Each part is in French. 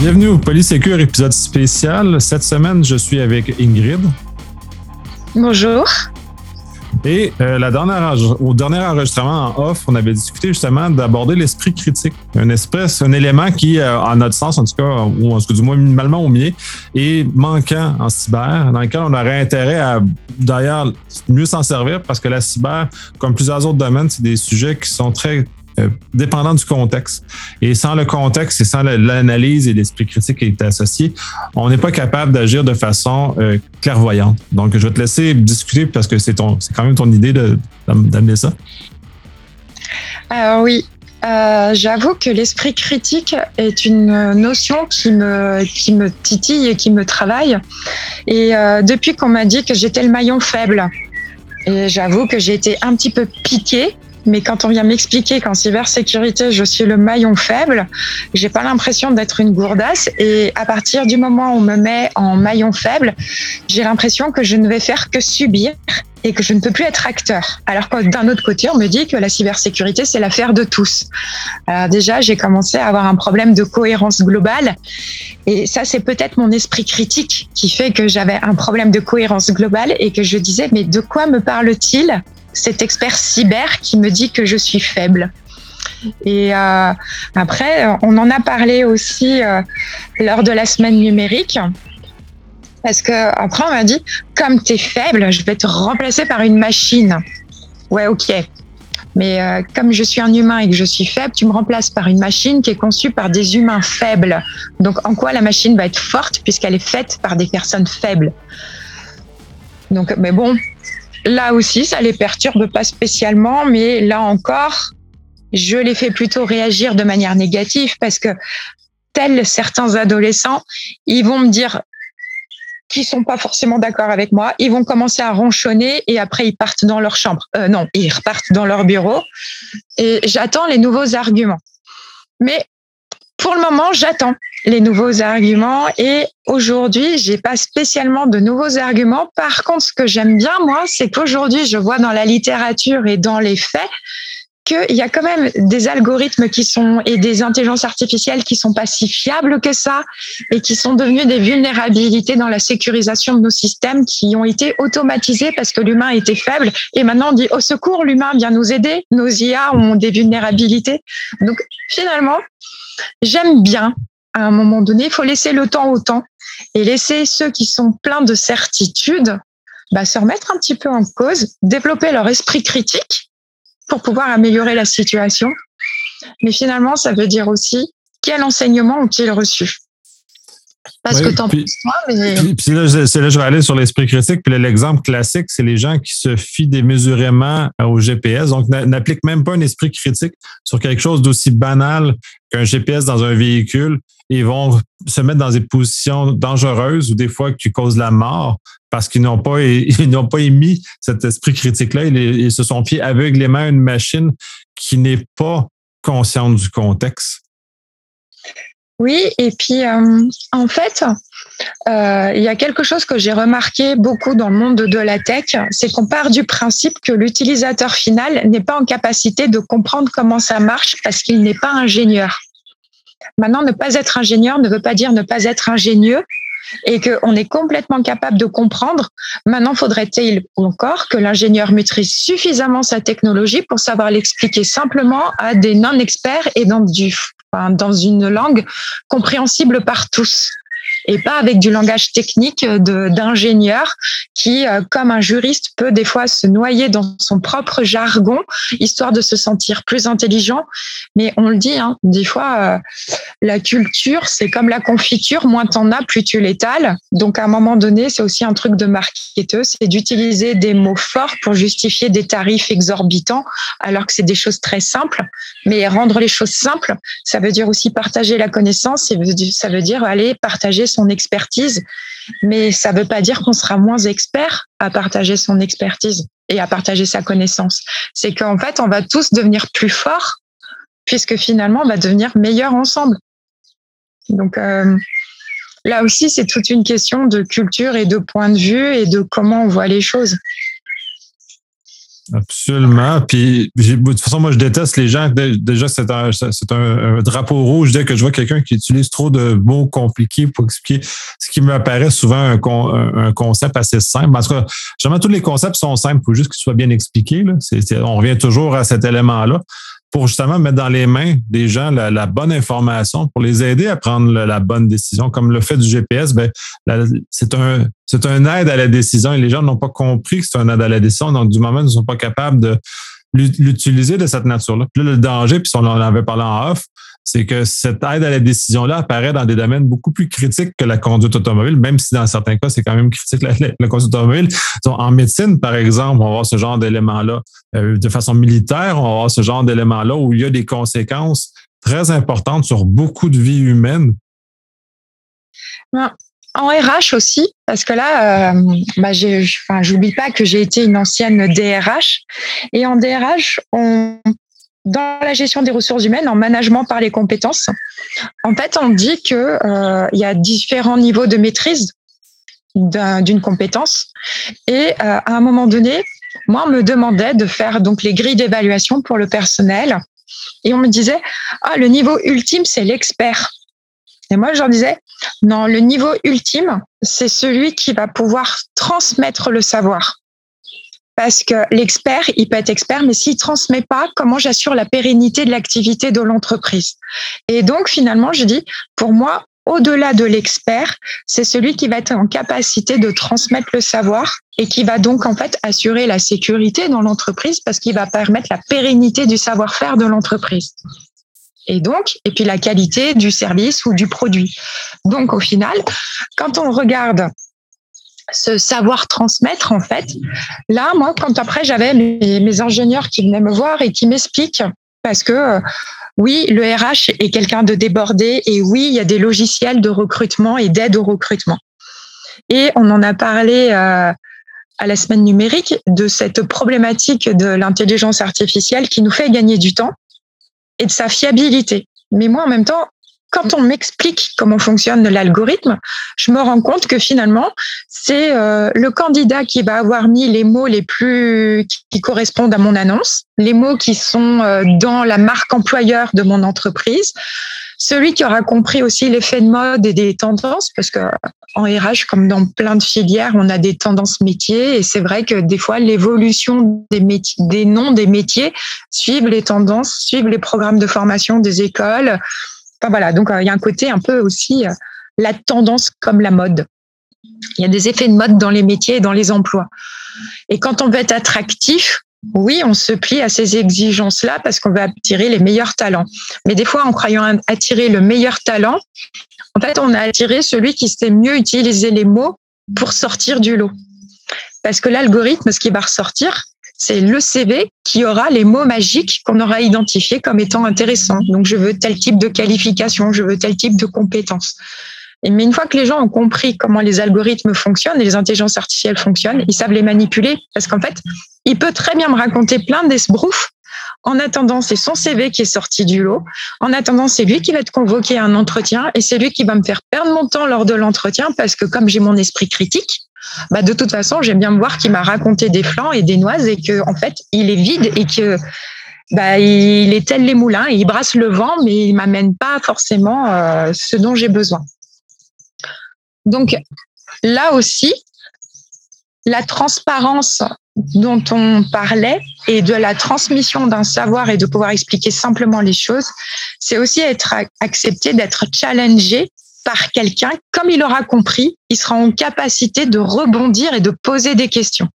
Bienvenue au Polysécure épisode spécial. Cette semaine, je suis avec Ingrid. Bonjour. Et euh, la dernière, au dernier enregistrement en off, on avait discuté justement d'aborder l'esprit critique. Un espèce, un élément qui, euh, en notre sens, en tout cas, ou en tout cas du moins minimalement au mien, est manquant en cyber, dans lequel on aurait intérêt à d'ailleurs mieux s'en servir parce que la cyber, comme plusieurs autres domaines, c'est des sujets qui sont très euh, dépendant du contexte. Et sans le contexte et sans l'analyse et l'esprit critique qui est associé, on n'est pas capable d'agir de façon euh, clairvoyante. Donc, je vais te laisser discuter parce que c'est quand même ton idée d'amener ça. Alors oui, euh, j'avoue que l'esprit critique est une notion qui me, qui me titille et qui me travaille. Et depuis qu'on m'a dit que j'étais le maillon faible, et j'avoue que j'ai été un petit peu piquée mais quand on vient m'expliquer qu'en cybersécurité, je suis le maillon faible, j'ai pas l'impression d'être une gourdasse. Et à partir du moment où on me met en maillon faible, j'ai l'impression que je ne vais faire que subir et que je ne peux plus être acteur. Alors que d'un autre côté, on me dit que la cybersécurité, c'est l'affaire de tous. Alors déjà, j'ai commencé à avoir un problème de cohérence globale. Et ça, c'est peut-être mon esprit critique qui fait que j'avais un problème de cohérence globale et que je disais, mais de quoi me parle-t-il? Cet expert cyber qui me dit que je suis faible. Et euh, après, on en a parlé aussi euh, lors de la semaine numérique. Parce que après, on m'a dit, comme tu es faible, je vais te remplacer par une machine. Ouais, ok. Mais euh, comme je suis un humain et que je suis faible, tu me remplaces par une machine qui est conçue par des humains faibles. Donc, en quoi la machine va être forte puisqu'elle est faite par des personnes faibles? Donc, mais bon, Là aussi, ça les perturbe pas spécialement, mais là encore, je les fais plutôt réagir de manière négative parce que tels certains adolescents, ils vont me dire qu'ils sont pas forcément d'accord avec moi, ils vont commencer à ronchonner et après ils partent dans leur chambre. Euh, non, ils repartent dans leur bureau et j'attends les nouveaux arguments. Mais pour le moment, j'attends les nouveaux arguments et aujourd'hui, j'ai pas spécialement de nouveaux arguments. Par contre, ce que j'aime bien, moi, c'est qu'aujourd'hui, je vois dans la littérature et dans les faits qu'il y a quand même des algorithmes qui sont et des intelligences artificielles qui sont pas si fiables que ça et qui sont devenus des vulnérabilités dans la sécurisation de nos systèmes qui ont été automatisés parce que l'humain était faible. Et maintenant on dit au secours l'humain vient nous aider. Nos IA ont des vulnérabilités. Donc finalement j'aime bien à un moment donné, il faut laisser le temps au temps et laisser ceux qui sont pleins de certitudes bah, se remettre un petit peu en cause, développer leur esprit critique pour pouvoir améliorer la situation. Mais finalement, ça veut dire aussi quel enseignement ont-ils reçu parce que t'en penses toi, mais. Puis, là, là je vais aller sur l'esprit critique. Puis l'exemple classique, c'est les gens qui se fient démesurément au GPS, donc n'appliquent même pas un esprit critique sur quelque chose d'aussi banal qu'un GPS dans un véhicule. Ils vont se mettre dans des positions dangereuses ou des fois qui causent la mort parce qu'ils n'ont pas ils n'ont pas émis cet esprit critique-là. Ils, ils se sont fiés aveuglément à une machine qui n'est pas consciente du contexte. Oui, et puis euh, en fait, euh, il y a quelque chose que j'ai remarqué beaucoup dans le monde de la tech, c'est qu'on part du principe que l'utilisateur final n'est pas en capacité de comprendre comment ça marche parce qu'il n'est pas ingénieur. Maintenant, ne pas être ingénieur ne veut pas dire ne pas être ingénieux et qu'on est complètement capable de comprendre. Maintenant, faudrait-il encore que l'ingénieur maîtrise suffisamment sa technologie pour savoir l'expliquer simplement à des non-experts et dans du dans une langue compréhensible par tous et pas avec du langage technique d'ingénieur qui, euh, comme un juriste, peut des fois se noyer dans son propre jargon, histoire de se sentir plus intelligent. Mais on le dit, hein, des fois, euh, la culture, c'est comme la confiture, moins t'en as, plus tu l'étales. Donc à un moment donné, c'est aussi un truc de marketeuse, c'est d'utiliser des mots forts pour justifier des tarifs exorbitants, alors que c'est des choses très simples. Mais rendre les choses simples, ça veut dire aussi partager la connaissance, ça veut dire aller partager son expertise, mais ça ne veut pas dire qu'on sera moins expert à partager son expertise et à partager sa connaissance. C'est qu'en fait, on va tous devenir plus forts, puisque finalement, on va devenir meilleurs ensemble. Donc euh, là aussi, c'est toute une question de culture et de point de vue et de comment on voit les choses. Absolument. Puis, de toute façon, moi, je déteste les gens. Déjà, c'est un, un, drapeau rouge dès que je vois quelqu'un qui utilise trop de mots compliqués pour expliquer ce qui m'apparaît souvent un, un, concept assez simple. En tout cas, généralement, tous les concepts sont simples. Il faut juste qu'ils soient bien expliqués. Là. on revient toujours à cet élément-là pour justement mettre dans les mains des gens la, bonne information pour les aider à prendre la, bonne décision. Comme le fait du GPS, ben, c'est un c'est un aide à la décision et les gens n'ont pas compris que c'est un aide à la décision. Donc, du moment ils ne sont pas capables de l'utiliser de cette nature-là. Puis là, le danger, puis on en avait parlé en off, c'est que cette aide à la décision-là apparaît dans des domaines beaucoup plus critiques que la conduite automobile, même si dans certains cas, c'est quand même critique la, conduite automobile. En médecine, par exemple, on va ce genre d'éléments-là. Euh, de façon militaire, on va ce genre d'éléments-là où il y a des conséquences très importantes sur beaucoup de vies humaines. En RH aussi, parce que là, euh, bah j'oublie pas que j'ai été une ancienne DRH. Et en DRH, on, dans la gestion des ressources humaines, en management par les compétences, en fait, on dit que euh, il y a différents niveaux de maîtrise d'une compétence. Et euh, à un moment donné, moi, on me demandait de faire donc les grilles d'évaluation pour le personnel. Et on me disait, ah, le niveau ultime, c'est l'expert. Et moi, je disais, non, le niveau ultime, c'est celui qui va pouvoir transmettre le savoir. Parce que l'expert, il peut être expert, mais s'il transmet pas, comment j'assure la pérennité de l'activité de l'entreprise? Et donc, finalement, je dis, pour moi, au-delà de l'expert, c'est celui qui va être en capacité de transmettre le savoir et qui va donc en fait assurer la sécurité dans l'entreprise parce qu'il va permettre la pérennité du savoir-faire de l'entreprise. Et donc, et puis la qualité du service ou du produit. Donc, au final, quand on regarde ce savoir transmettre en fait. Là, moi, quand après j'avais mes, ingénieurs qui venaient me voir et qui m'expliquent, parce que euh, oui, le RH est quelqu'un de débordé et oui, il y a des logiciels de recrutement et d'aide au recrutement. Et on en a parlé euh, à la semaine numérique de cette problématique de l'intelligence artificielle qui nous fait gagner du temps et de sa fiabilité. Mais moi, en même temps, quand on m'explique comment fonctionne l'algorithme, je me rends compte que finalement, c'est euh, le candidat qui va avoir mis les mots les plus qui correspondent à mon annonce, les mots qui sont euh, dans la marque employeur de mon entreprise, celui qui aura compris aussi l'effet de mode et des tendances, parce que en RH, comme dans plein de filières, on a des tendances métiers, et c'est vrai que des fois, l'évolution des des noms des métiers suivent les tendances, suivent les programmes de formation des écoles voilà, donc euh, il y a un côté un peu aussi euh, la tendance comme la mode. Il y a des effets de mode dans les métiers et dans les emplois. Et quand on veut être attractif, oui, on se plie à ces exigences-là parce qu'on veut attirer les meilleurs talents. Mais des fois, en croyant attirer le meilleur talent, en fait, on a attiré celui qui sait mieux utiliser les mots pour sortir du lot. Parce que l'algorithme, ce qui va ressortir, c'est le CV qui aura les mots magiques qu'on aura identifiés comme étant intéressants. Donc, je veux tel type de qualification, je veux tel type de compétences. Mais une fois que les gens ont compris comment les algorithmes fonctionnent et les intelligences artificielles fonctionnent, ils savent les manipuler parce qu'en fait, il peut très bien me raconter plein d'esbroufs. En attendant, c'est son CV qui est sorti du lot. En attendant, c'est lui qui va être convoqué à un entretien et c'est lui qui va me faire perdre mon temps lors de l'entretien parce que comme j'ai mon esprit critique, bah de toute façon, j'aime bien me voir qu'il m'a raconté des flancs et des noises et que en fait, il est vide et que bah, il est tel les moulins, il brasse le vent, mais il m'amène pas forcément euh, ce dont j'ai besoin. Donc là aussi, la transparence dont on parlait et de la transmission d'un savoir et de pouvoir expliquer simplement les choses, c'est aussi être accepté d'être challengé par quelqu'un, comme il aura compris, il sera en capacité de rebondir et de poser des questions.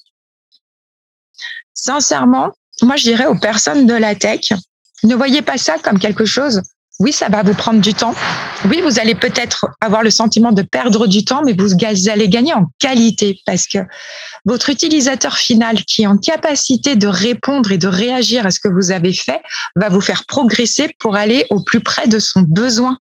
Sincèrement, moi je dirais aux personnes de la tech, ne voyez pas ça comme quelque chose. Oui, ça va vous prendre du temps. Oui, vous allez peut-être avoir le sentiment de perdre du temps, mais vous allez gagner en qualité parce que votre utilisateur final qui est en capacité de répondre et de réagir à ce que vous avez fait va vous faire progresser pour aller au plus près de son besoin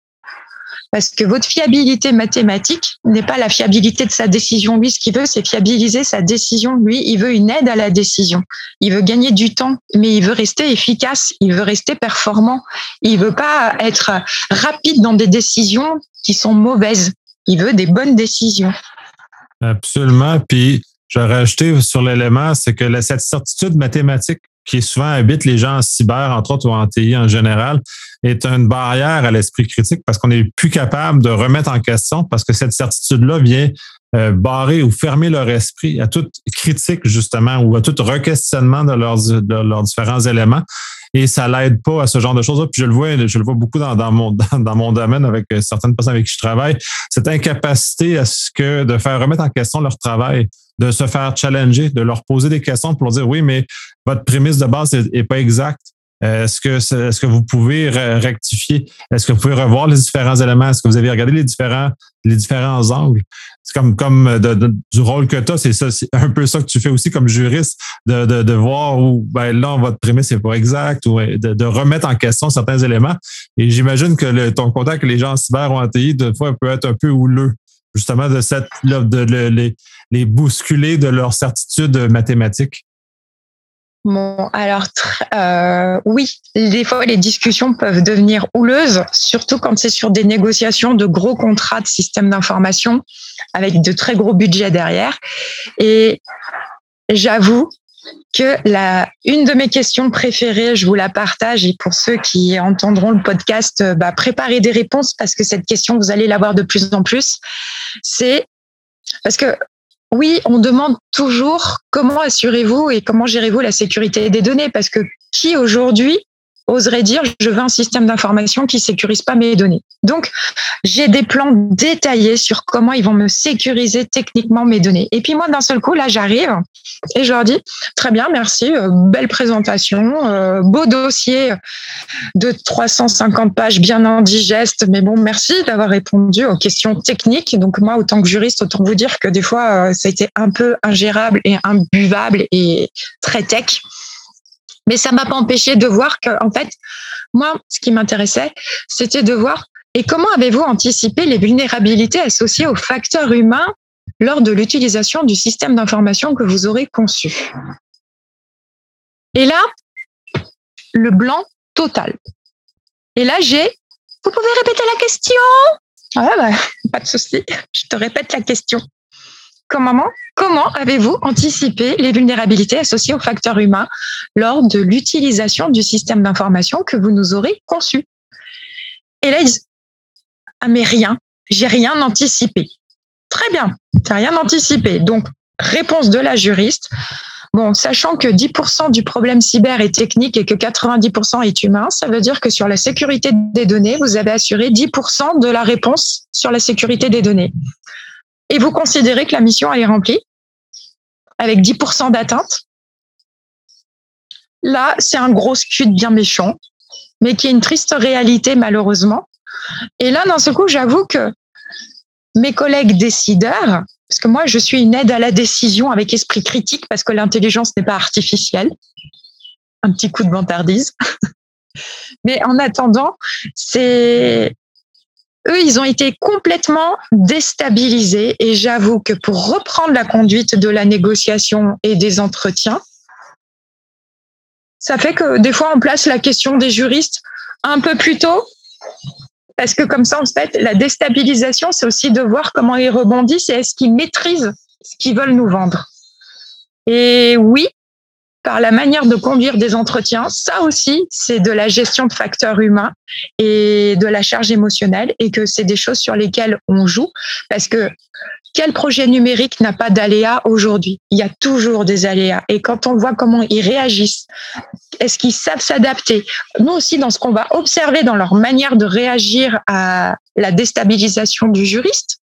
parce que votre fiabilité mathématique n'est pas la fiabilité de sa décision. Lui, ce qu'il veut, c'est fiabiliser sa décision. Lui, il veut une aide à la décision. Il veut gagner du temps, mais il veut rester efficace. Il veut rester performant. Il veut pas être rapide dans des décisions qui sont mauvaises. Il veut des bonnes décisions. Absolument. Puis je vais rajouter sur l'élément, c'est que cette certitude mathématique qui souvent habite les gens en cyber, entre autres, ou en TI en général, est une barrière à l'esprit critique parce qu'on n'est plus capable de remettre en question parce que cette certitude-là vient euh, barrer ou fermer leur esprit à toute critique, justement, ou à tout requestionnement de leurs, de leurs différents éléments. Et ça l'aide pas à ce genre de choses-là. Puis je le vois, je le vois beaucoup dans, mon, dans, mon domaine avec euh, certaines personnes avec qui je travaille, cette incapacité à ce que de faire remettre en question leur travail, de se faire challenger, de leur poser des questions pour leur dire oui, mais votre prémisse de base est, pas exacte. Est-ce que, est-ce que vous pouvez rectifier? Est-ce que vous pouvez revoir les différents éléments? Est-ce que vous avez regardé les différents, les différents angles? C'est comme, comme du rôle que tu as, c'est un peu ça que tu fais aussi comme juriste, de, de, voir où ben là, votre prémisse n'est pas exacte ou de, remettre en question certains éléments. Et j'imagine que le, ton contact avec les gens en cyber ou en TI, fois, peut être un peu houleux, justement, de cette de, les, les bousculer de leur certitude mathématique. Bon, alors euh, oui, des fois les discussions peuvent devenir houleuses, surtout quand c'est sur des négociations de gros contrats de système d'information avec de très gros budgets derrière. Et j'avoue que la une de mes questions préférées, je vous la partage et pour ceux qui entendront le podcast, bah, préparez des réponses parce que cette question vous allez l'avoir de plus en plus. C'est parce que oui, on demande toujours comment assurez-vous et comment gérez-vous la sécurité des données parce que qui aujourd'hui oserait dire je veux un système d'information qui sécurise pas mes données. Donc, j'ai des plans détaillés sur comment ils vont me sécuriser techniquement mes données. Et puis moi, d'un seul coup, là, j'arrive et je leur dis très bien, merci, euh, belle présentation, euh, beau dossier de 350 pages bien indigeste, mais bon, merci d'avoir répondu aux questions techniques. Donc moi, autant que juriste, autant vous dire que des fois, euh, ça a été un peu ingérable et imbuvable et très tech. Mais ça m'a pas empêché de voir que, en fait, moi, ce qui m'intéressait, c'était de voir et comment avez-vous anticipé les vulnérabilités associées aux facteurs humains lors de l'utilisation du système d'information que vous aurez conçu? Et là, le blanc total. Et là, j'ai, vous pouvez répéter la question? Ah bah, pas de souci, je te répète la question. Comment, comment avez-vous anticipé les vulnérabilités associées aux facteurs humains lors de l'utilisation du système d'information que vous nous aurez conçu? Et là, ils disent, ah mais rien, j'ai rien anticipé. Très bien, t'as rien anticipé. Donc, réponse de la juriste. Bon, sachant que 10% du problème cyber est technique et que 90% est humain, ça veut dire que sur la sécurité des données, vous avez assuré 10% de la réponse sur la sécurité des données et vous considérez que la mission est remplie avec 10% d'atteinte, là, c'est un gros scud bien méchant, mais qui est une triste réalité malheureusement. Et là, dans ce coup, j'avoue que mes collègues décideurs, parce que moi, je suis une aide à la décision avec esprit critique parce que l'intelligence n'est pas artificielle. Un petit coup de vantardise. Mais en attendant, c'est eux, ils ont été complètement déstabilisés et j'avoue que pour reprendre la conduite de la négociation et des entretiens, ça fait que des fois on place la question des juristes un peu plus tôt parce que comme ça, en fait, la déstabilisation, c'est aussi de voir comment ils rebondissent et est-ce qu'ils maîtrisent ce qu'ils veulent nous vendre. Et oui, par la manière de conduire des entretiens. Ça aussi, c'est de la gestion de facteurs humains et de la charge émotionnelle et que c'est des choses sur lesquelles on joue parce que quel projet numérique n'a pas d'aléas aujourd'hui? Il y a toujours des aléas. Et quand on voit comment ils réagissent, est-ce qu'ils savent s'adapter? Nous aussi, dans ce qu'on va observer dans leur manière de réagir à la déstabilisation du juriste,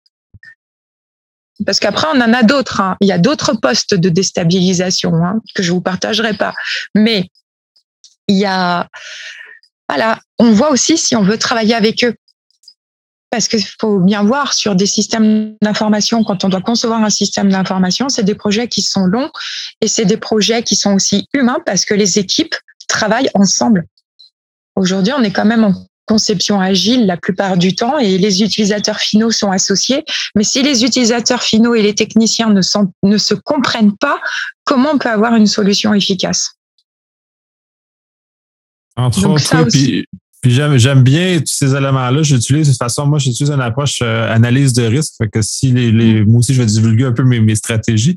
parce qu'après, on en a d'autres. Hein. Il y a d'autres postes de déstabilisation hein, que je vous partagerai pas. Mais il y a, voilà, on voit aussi si on veut travailler avec eux. Parce qu'il faut bien voir sur des systèmes d'information, quand on doit concevoir un système d'information, c'est des projets qui sont longs et c'est des projets qui sont aussi humains parce que les équipes travaillent ensemble. Aujourd'hui, on est quand même en conception agile la plupart du temps et les utilisateurs finaux sont associés. Mais si les utilisateurs finaux et les techniciens ne, ne se comprennent pas, comment on peut avoir une solution efficace? Entre autres, puis, j'aime, bien tous ces éléments-là. J'utilise de toute façon, moi, j'utilise une approche euh, analyse de risque. que si les, les, moi aussi, je vais divulguer un peu mes, mes stratégies.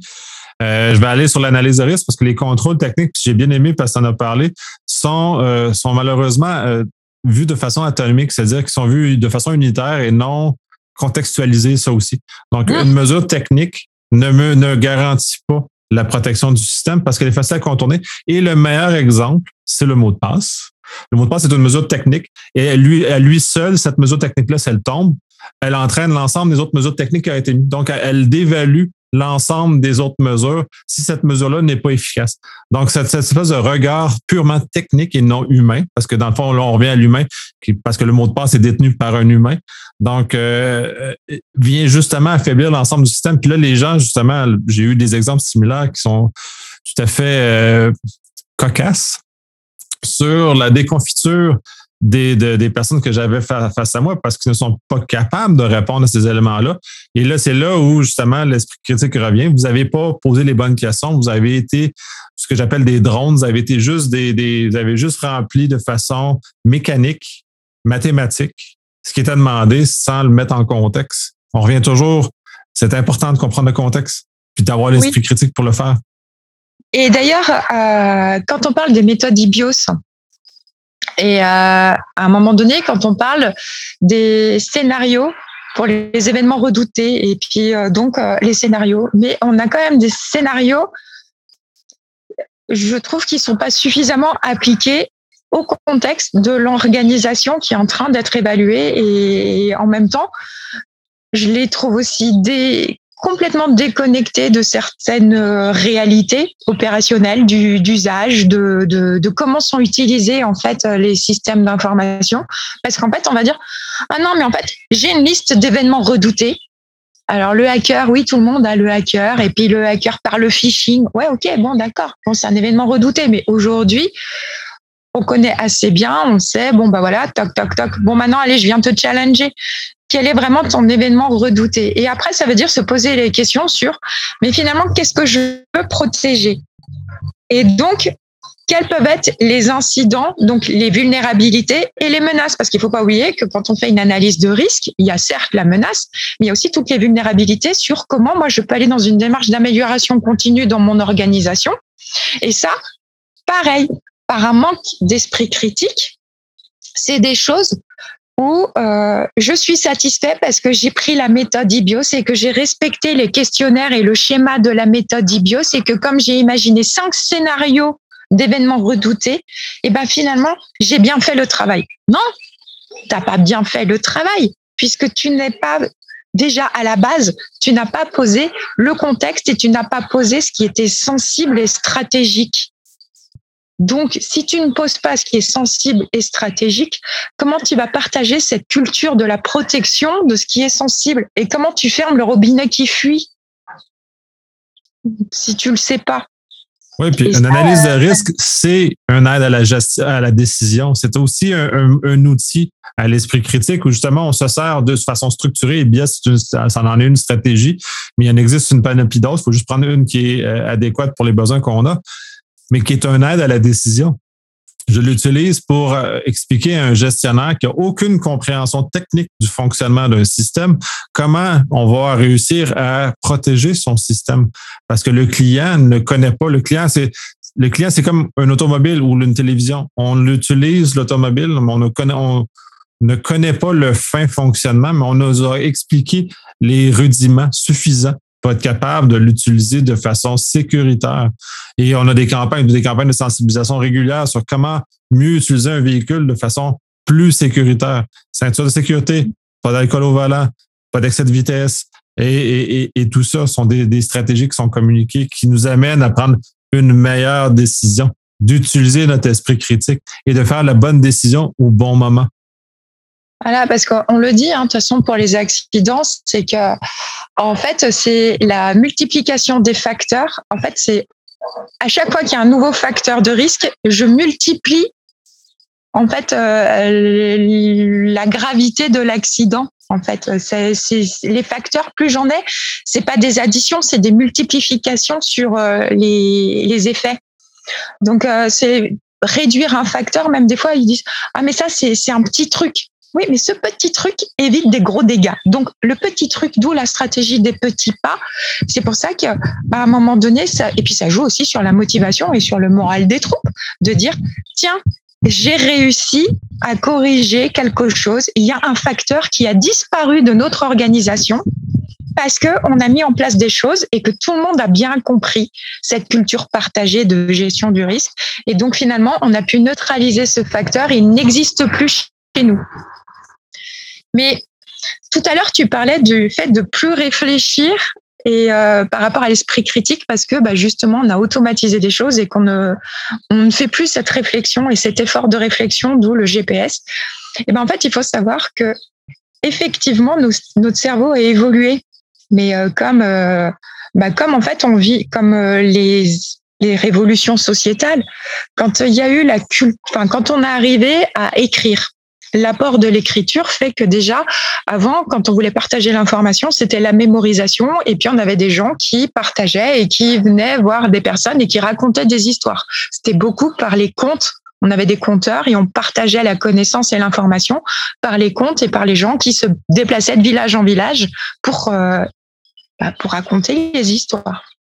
je vais aller sur l'analyse de risque parce que les contrôles techniques, j'ai bien aimé parce que tu en as parlé, sont, sont malheureusement vus de façon atomique, c'est-à-dire qu'ils sont vus de façon unitaire et non contextualisés, ça aussi. Donc, mmh. une mesure technique ne me ne garantit pas la protection du système parce qu'elle est facile à contourner. Et le meilleur exemple, c'est le mot de passe. Le mot de passe est une mesure technique et à lui, à lui seul, cette mesure technique-là, si elle tombe, elle entraîne l'ensemble des autres mesures techniques qui ont été mises. Donc, elle dévalue l'ensemble des autres mesures si cette mesure-là n'est pas efficace. Donc, cette, espèce de regard purement technique et non humain, parce que dans le fond, là, on revient à l'humain, parce que le mot de passe est détenu par un humain. Donc, euh, euh, vient justement affaiblir l'ensemble du système. Puis là, les gens, justement, j'ai eu des exemples similaires qui sont tout à fait euh, cocasses sur la déconfiture des, des personnes que j'avais face à moi parce qu'ils ne sont pas capables de répondre à ces éléments-là. Et là, c'est là où justement l'esprit critique revient. Vous n'avez pas posé les bonnes questions. Vous avez été ce que j'appelle des drones. Vous avez été juste des, des, vous avez juste rempli de façon mécanique, mathématique, ce qui était demandé sans le mettre en contexte. On revient toujours. C'est important de comprendre le contexte puis d'avoir l'esprit critique pour le faire. Et d'ailleurs, euh, quand on parle des méthodes IBIOS, et euh, à un moment donné, quand on parle des scénarios pour les événements redoutés, et puis euh, donc euh, les scénarios, mais on a quand même des scénarios, je trouve qu'ils sont pas suffisamment appliqués au contexte de l'organisation qui est en train d'être évaluée. Et en même temps, je les trouve aussi des, complètement déconnecté de certaines euh, réalités opérationnelles d'usage, de, de, de, comment sont utilisés en fait euh, les systèmes d'information. Parce qu'en fait, on va dire ah non, mais en fait, j'ai une liste d'événements redoutés. Alors le hacker, oui, tout le monde a le hacker, et puis le hacker par le phishing. Ouais, ok, bon, d'accord. Bon, c'est un événement redouté, mais aujourd'hui, on connaît assez bien, on sait, bon, bah voilà, toc, toc, toc. Bon, maintenant, allez, je viens te challenger quel est vraiment ton événement redouté. Et après, ça veut dire se poser les questions sur, mais finalement, qu'est-ce que je veux protéger? Et donc, quels peuvent être les incidents, donc les vulnérabilités et les menaces? Parce qu'il ne faut pas oublier que quand on fait une analyse de risque, il y a certes la menace, mais il y a aussi toutes les vulnérabilités sur comment moi je peux aller dans une démarche d'amélioration continue dans mon organisation. Et ça, pareil, par un manque d'esprit critique, c'est des choses où euh, je suis satisfait parce que j'ai pris la méthode IBIOS et que j'ai respecté les questionnaires et le schéma de la méthode IBIOS et que comme j'ai imaginé cinq scénarios d'événements redoutés, et eh ben finalement, j'ai bien fait le travail. Non, t'as pas bien fait le travail puisque tu n'es pas déjà à la base, tu n'as pas posé le contexte et tu n'as pas posé ce qui était sensible et stratégique. Donc, si tu ne poses pas ce qui est sensible et stratégique, comment tu vas partager cette culture de la protection de ce qui est sensible Et comment tu fermes le robinet qui fuit? Si tu le sais pas oui, puis une analyse de euh, risque, c'est un aide à la, gestion, à la décision. C'est aussi un, outil à l'esprit critique où justement on se sert de façon structurée et bien ça, en est une stratégie, mais il en existe une panoplie d'autres. Il faut juste prendre une qui est euh, adéquate pour les besoins qu'on a mais qui est un aide à la décision. Je l'utilise pour euh, expliquer à un gestionnaire qui n'a aucune compréhension technique du fonctionnement d'un système comment on va réussir à protéger son système. Parce que le client ne connaît pas. Le client, c'est le client, c'est comme un automobile ou une télévision. On l'utilise, l'automobile, mais on ne connaît, on ne connaît pas le fin fonctionnement, mais on nous a expliqué les rudiments suffisants pour être capable de l'utiliser de façon sécuritaire. Et on a des campagnes, des campagnes de sensibilisation régulières sur comment mieux utiliser un véhicule de façon plus sécuritaire. Ceinture de sécurité, pas d'alcool au volant, pas d'excès de vitesse. Et, et, tout ça sont des, des stratégies qui sont communiquées qui nous amènent à prendre une meilleure décision, d'utiliser notre esprit critique et de faire la bonne décision au bon moment. Voilà, parce qu'on le dit, hein, de toute façon, pour les accidents, c'est que, en fait, c'est la multiplication des facteurs. En fait, c'est à chaque fois qu'il y a un nouveau facteur de risque, je multiplie, en fait, euh, la gravité de l'accident. En fait, c'est les facteurs. Plus j'en ai, c'est pas des additions, c'est des multiplications sur euh, les, les effets. Donc, euh, c'est réduire un facteur. Même des fois, ils disent ah mais ça c'est c'est un petit truc Oui, mais ce petit truc évite des gros dégâts. Donc, le petit truc, d'où la stratégie des petits pas. C'est pour ça qu'à un moment donné, ça, et puis ça joue aussi sur la motivation et sur le moral des troupes, de dire, tiens, j'ai réussi à corriger quelque chose. Il y a un facteur qui a disparu de notre organisation parce que on a mis en place des choses et que tout le monde a bien compris cette culture partagée de gestion du risque. Et donc finalement, on a pu neutraliser ce facteur. Il n'existe plus chez nous. Mais tout à l'heure, tu parlais du fait de plus réfléchir et euh, par rapport à l'esprit critique parce que bah, justement on a automatisé des choses et qu'on ne on ne fait plus cette réflexion et cet effort de réflexion d'où le GPS et ben en fait il faut savoir que effectivement notre cerveau a évolué. Mais euh, comme euh, bah, comme en fait on vit comme les les révolutions sociétales quand il y a eu la culte enfin quand on est arrivé à écrire l'apport de l'écriture fait que déjà, avant, quand on voulait partager l'information, c'était la mémorisation. Et puis, on avait des gens qui partageaient et qui venaient voir des personnes et qui racontaient des histoires. C'était beaucoup par les contes. On avait des conteurs et on partageait la connaissance et l'information par les contes et par les gens qui se déplaçaient de village en village pour, euh, bah, pour raconter les histoires.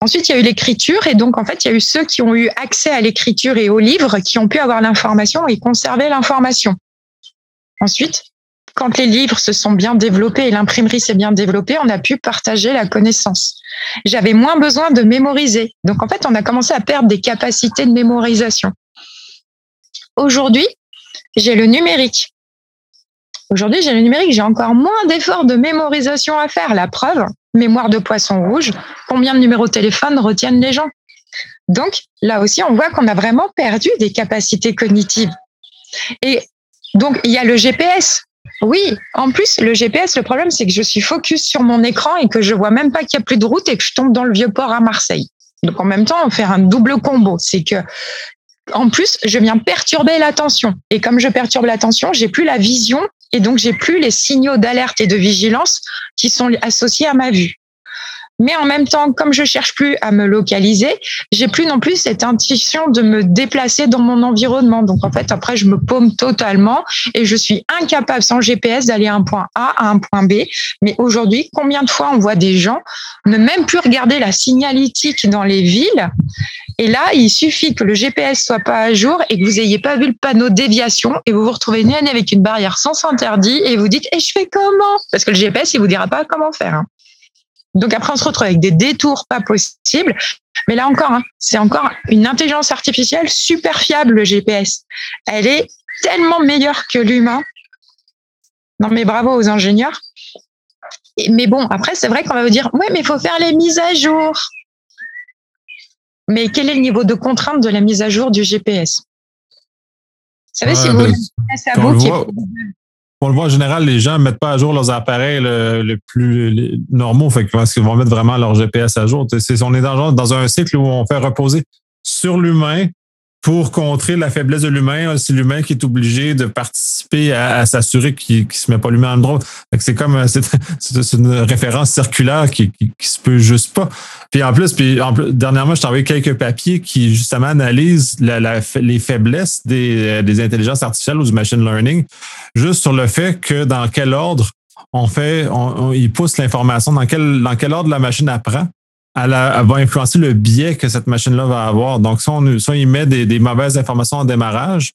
Ensuite, il y a eu l'écriture et donc en fait, il y a eu ceux qui ont eu accès à l'écriture et aux livres qui ont pu avoir l'information et conserver l'information. Ensuite, quand les livres se sont bien développés et l'imprimerie s'est bien développée, on a pu partager la connaissance. J'avais moins besoin de mémoriser. Donc en fait, on a commencé à perdre des capacités de mémorisation. Aujourd'hui, j'ai le numérique. Aujourd'hui, j'ai le numérique, j'ai encore moins d'efforts de mémorisation à faire. La preuve, mémoire de poisson rouge, combien de numéros de téléphone retiennent les gens? Donc là aussi, on voit qu'on a vraiment perdu des capacités cognitives. Et donc, il y a le GPS. Oui, en plus, le GPS, le problème, c'est que je suis focus sur mon écran et que je vois même pas qu'il y a plus de route et que je tombe dans le vieux port à Marseille. Donc, en même temps, on fait un double combo. C'est que, en plus, je viens perturber l'attention. Et comme je perturbe l'attention, j'ai plus la vision et donc j'ai plus les signaux d'alerte et de vigilance qui sont associés à ma vue. Mais en même temps, comme je cherche plus à me localiser, j'ai plus non plus cette intuition de me déplacer dans mon environnement. Donc en fait, après, je me paume totalement et je suis incapable sans GPS d'aller un point A à un point B. Mais aujourd'hui, combien de fois on voit des gens ne même plus regarder la signalétique dans les villes? Et là, il suffit que le GPS soit pas à jour et que vous ayez pas vu le panneau déviation et vous vous retrouvez nez avec une barrière sans interdit et vous dites, et je fais comment? Parce que le GPS, il vous dira pas comment faire. Hein. Donc après, on se retrouve avec des détours pas possibles. Mais là encore, hein, c'est encore une intelligence artificielle super fiable, le GPS. Elle est tellement meilleure que l'humain. Non, mais bravo aux ingénieurs. Mais bon, après, c'est vrai qu'on va vous dire, oui, mais il faut faire les mises à jour. Mais quel est le niveau de contrainte de la mise à jour du GPS Vous savez, si vous ben, à vous on le voit en général, les gens ne mettent pas à jour leurs appareils le, plus normaux, fait parce qu'ils vont mettre vraiment leur GPS à jour. on est dans, dans un cycle où on fait reposer sur l'humain pour contrer la faiblesse de l'humain, c'est l'humain qui est obligé de participer à, s'assurer qu'il ne se met pas l'humain en drôle. C'est comme c'est une référence circulaire qui, qui, se peut juste pas. Puis en plus, puis en plus, dernièrement, je t'ai envoyé quelques papiers qui justement analysent les faiblesses des, des intelligences artificielles ou du machine learning, juste sur le fait que dans quel ordre on fait, on, il pousse l'information, dans quel, dans quel ordre la machine apprend elle, va influencer le biais que cette machine-là va avoir. Donc, si on, si met des, mauvaises informations en démarrage,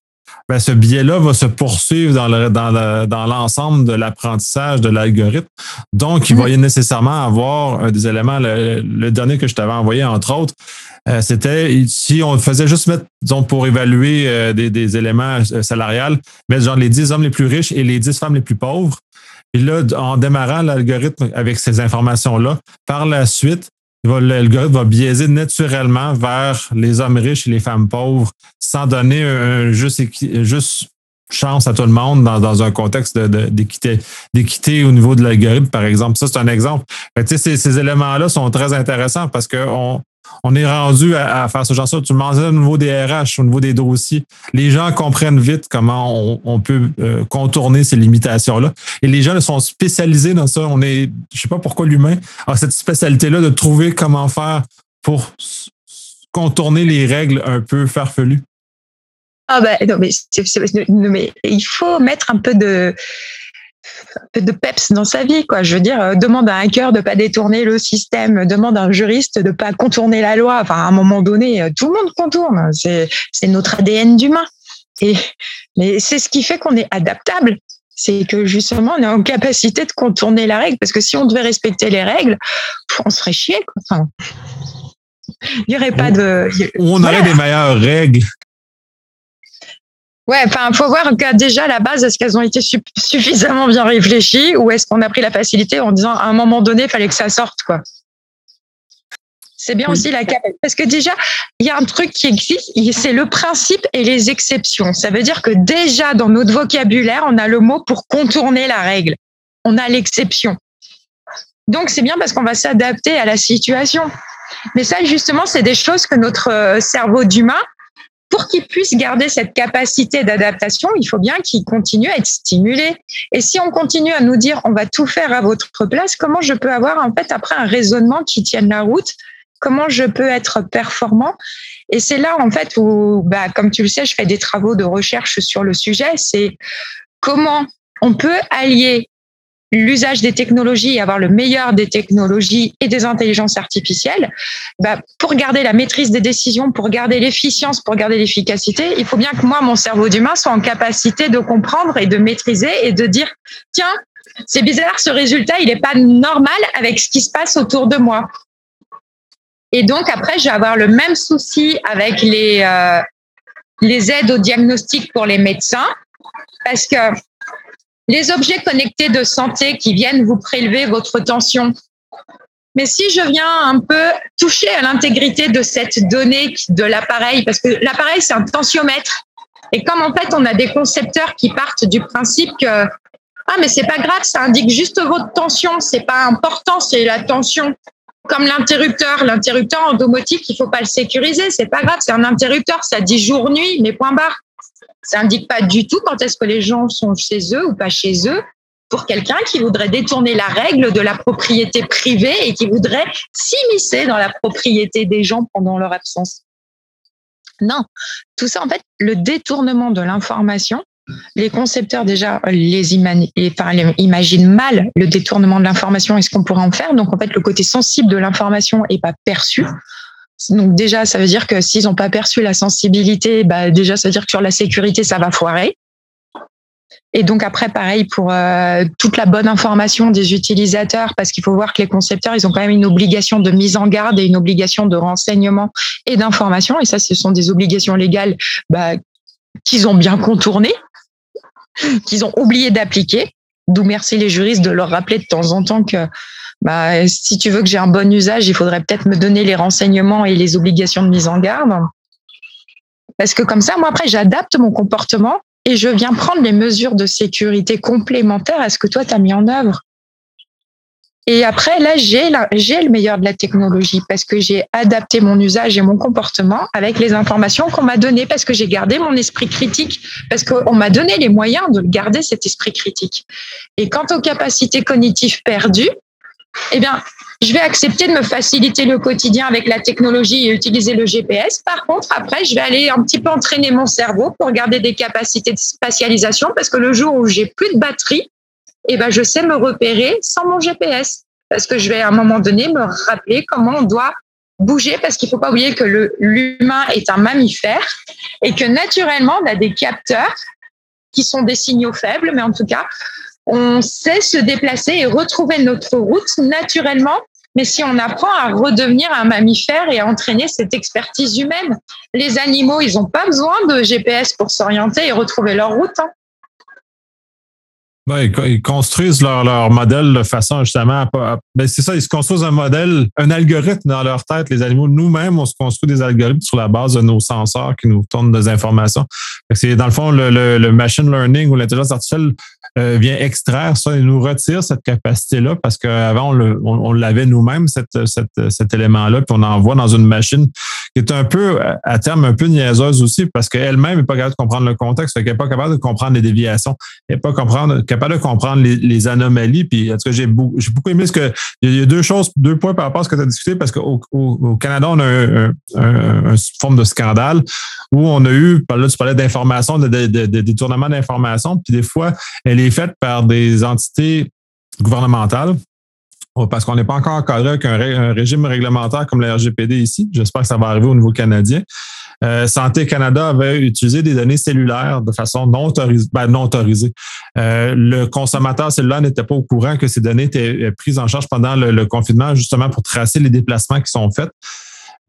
ben, ce biais-là va se poursuivre dans, l'ensemble de l'apprentissage de l'algorithme. Donc, il va y nécessairement avoir des éléments. Le, dernier que je t'avais envoyé, entre autres, euh, c'était si on faisait juste mettre, disons, pour évaluer euh, des, éléments euh, salariales, mettre genre les 10 hommes les plus riches et les 10 femmes les plus pauvres. Et là, en démarrant l'algorithme avec ces informations-là, par la suite, l'algorithme va biaiser naturellement vers les hommes riches et les femmes pauvres sans donner un juste, juste chance à tout le monde dans, un contexte d'équité d'équité au niveau de l'algorithme, par exemple. Ça, c'est un exemple. Ces, ces éléments-là sont très intéressants parce qu'on on est rendu à, faire ce genre de Tu me au niveau des RH, au niveau des dossiers. Les gens comprennent vite comment on, peut euh, contourner ces limitations-là. Et les gens sont spécialisés dans ça. On est, je sais pas pourquoi l'humain a cette spécialité-là de trouver comment faire pour contourner les règles un peu farfelues. Ah ben non mais il faut mettre un peu de de peps dans sa vie, quoi. Je veux dire, euh, demande à un cœur de pas détourner le système, demande à un juriste de pas contourner la loi. Enfin, à un moment donné, euh, tout le monde contourne. C'est, c'est notre ADN d'humain. Et, mais c'est ce qui fait qu'on est adaptable. C'est que justement, on est en capacité de contourner la règle. Parce que si on devait respecter les règles, on serait chier, quoi. Enfin, il n'y aurait pas de. On aurait des meilleures règles. Ouais, enfin, faut voir que déjà à la base, est-ce qu'elles ont été suffisamment bien réfléchies ou est-ce qu'on a pris la facilité en disant à un moment donné, il fallait que ça sorte, quoi? C'est bien aussi la parce que déjà, il y a un truc qui existe, c'est le principe et les exceptions. Ça veut dire que déjà dans notre vocabulaire, on a le mot pour contourner la règle. On a l'exception. Donc c'est bien parce qu'on va s'adapter à la situation. Mais ça, justement, c'est des choses que notre euh, cerveau d'humain, pour qu'il puisse garder cette capacité d'adaptation, il faut bien qu'il continue à être stimulé. Et si on continue à nous dire on va tout faire à votre place, comment je peux avoir en fait après un raisonnement qui tienne la route? Comment je peux être performant? Et c'est là en fait où, bah, comme tu le sais, je fais des travaux de recherche sur le sujet. C'est comment on peut allier l'usage des technologies et avoir le meilleur des technologies et des intelligences artificielles, bah, pour garder la maîtrise des décisions, pour garder l'efficience, pour garder l'efficacité, il faut bien que moi, mon cerveau d'humain, soit en capacité de comprendre et de maîtriser et de dire, tiens, c'est bizarre, ce résultat, il n'est pas normal avec ce qui se passe autour de moi. Et donc, après, je vais avoir le même souci avec les, euh, les aides au diagnostic pour les médecins, parce que les objets connectés de santé qui viennent vous prélever votre tension. Mais si je viens un peu toucher à l'intégrité de cette donnée de l'appareil, parce que l'appareil, c'est un tensiomètre. Et comme en fait, on a des concepteurs qui partent du principe que, ah, mais c'est pas grave, ça indique juste votre tension, c'est pas important, c'est la tension. Comme l'interrupteur, l'interrupteur en domotique, il faut pas le sécuriser, c'est pas grave, c'est un interrupteur, ça dit jour-nuit, mais point barre. Ça indique pas du tout quand est-ce que les gens sont chez eux ou pas chez eux pour quelqu'un qui voudrait détourner la règle de la propriété privée et qui voudrait s'immiscer dans la propriété des gens pendant leur absence. Non, tout ça, en fait, le détournement de l'information, les concepteurs déjà les, imaginent mal le détournement de l'information et ce qu'on pourrait en faire. Donc, en fait, le côté sensible de l'information est pas perçu. Donc déjà, ça veut dire que s'ils n'ont pas perçu la sensibilité, bah déjà, ça veut dire que sur la sécurité, ça va foirer. Et donc après, pareil pour euh, toute la bonne information des utilisateurs, parce qu'il faut voir que les concepteurs, ils ont quand même une obligation de mise en garde et une obligation de renseignement et d'information. Et ça, ce sont des obligations légales bah, qu'ils ont bien contournées, qu'ils ont oublié d'appliquer. D'où merci les juristes de leur rappeler de temps en temps que bah, si tu veux que j'ai un bon usage, il faudrait peut-être me donner les renseignements et les obligations de mise en garde. Parce que comme ça, moi, après, j'adapte mon comportement et je viens prendre les mesures de sécurité complémentaires à ce que toi, tu as mis en œuvre. Et après, là, j'ai le meilleur de la technologie parce que j'ai adapté mon usage et mon comportement avec les informations qu'on m'a données, parce que j'ai gardé mon esprit critique, parce qu'on m'a donné les moyens de garder cet esprit critique. Et quant aux capacités cognitives perdues, eh bien, je vais accepter de me faciliter le quotidien avec la technologie et utiliser le GPS. Par contre, après, je vais aller un petit peu entraîner mon cerveau pour garder des capacités de spatialisation parce que le jour où j'ai plus de batterie, eh ben, je sais me repérer sans mon GPS. Parce que je vais à un moment donné me rappeler comment on doit bouger parce qu'il faut pas oublier que l'humain est un mammifère et que naturellement, on a des capteurs qui sont des signaux faibles, mais en tout cas, on sait se déplacer et retrouver notre route naturellement. Mais si on apprend à redevenir un mammifère et à entraîner cette expertise humaine, les animaux, ils n'ont pas besoin de GPS pour s'orienter et retrouver leur route. Hein. ils construisent leur, modèle de façon justement. Ben c'est ça, ils se construisent un modèle, un algorithme dans leur tête. Les animaux, nous-mêmes, on se construit des algorithmes sur la base de nos senseurs qui nous tournent des informations. C'est dans le fond le, le machine learning ou l'intelligence artificielle euh, vient extraire ça et nous retire cette capacité-là parce qu'avant, on l'avait nous-mêmes, cet élément-là, puis on envoie dans une machine qui est un peu, à terme, un peu niaiseuse aussi parce qu'elle-même n'est pas capable de comprendre le contexte, elle n'est pas capable de comprendre les déviations, elle n'est pas comprendre, capable de comprendre les, anomalies. Puis, en tout cas, j'ai beaucoup, beaucoup aimé ce que. Il y a deux choses, deux points par rapport à ce que tu as discuté parce qu'au au, Canada, on a un, une forme de scandale où on a eu, là, tu parlais de, de, détournement d'informations, puis des fois, elle est faite par des entités gouvernementales parce qu'on n'est pas encore encadré avec un, régime réglementaire comme la RGPD ici. J'espère que ça va arriver au niveau canadien. Euh, Santé Canada avait utilisé des données cellulaires de façon non autorisée. Ben, autorisée. Euh, le consommateur cellulaire n'était pas au courant que ces données étaient prises en charge pendant le confinement, justement pour tracer les déplacements qui sont faits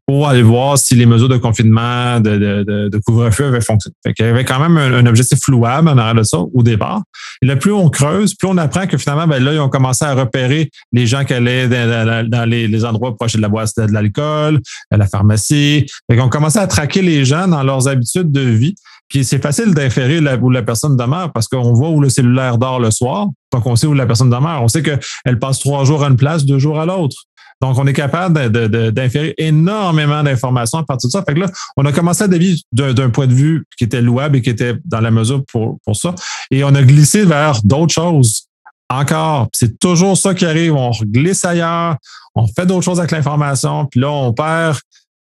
pour aller voir si les mesures de confinement, de, de, de, couvre-feu avaient fonctionné. Fait qu'il y avait quand même un, objectif louable en arrière de ça au départ. Et là, plus on creuse, plus on apprend que finalement, ben là, ils ont commencé à repérer les gens qui allaient dans, les, endroits proches de la boîte de l'alcool, à la pharmacie. Fait qu'on commençait à traquer les gens dans leurs habitudes de vie. Puis c'est facile d'inférer où la personne demeure parce qu'on voit où le cellulaire dort le soir. Donc, on sait où la personne demeure. On sait qu'elle passe trois jours à une place, deux jours à l'autre. Donc, on est capable d'inférer énormément d'informations à partir de ça. Fait que là, on a commencé à dévier d'un point de vue qui était louable et qui était dans la mesure pour, ça. Et on a glissé vers d'autres choses encore. C'est toujours ça qui arrive. On glisse ailleurs, on fait d'autres choses avec l'information, puis là, on perd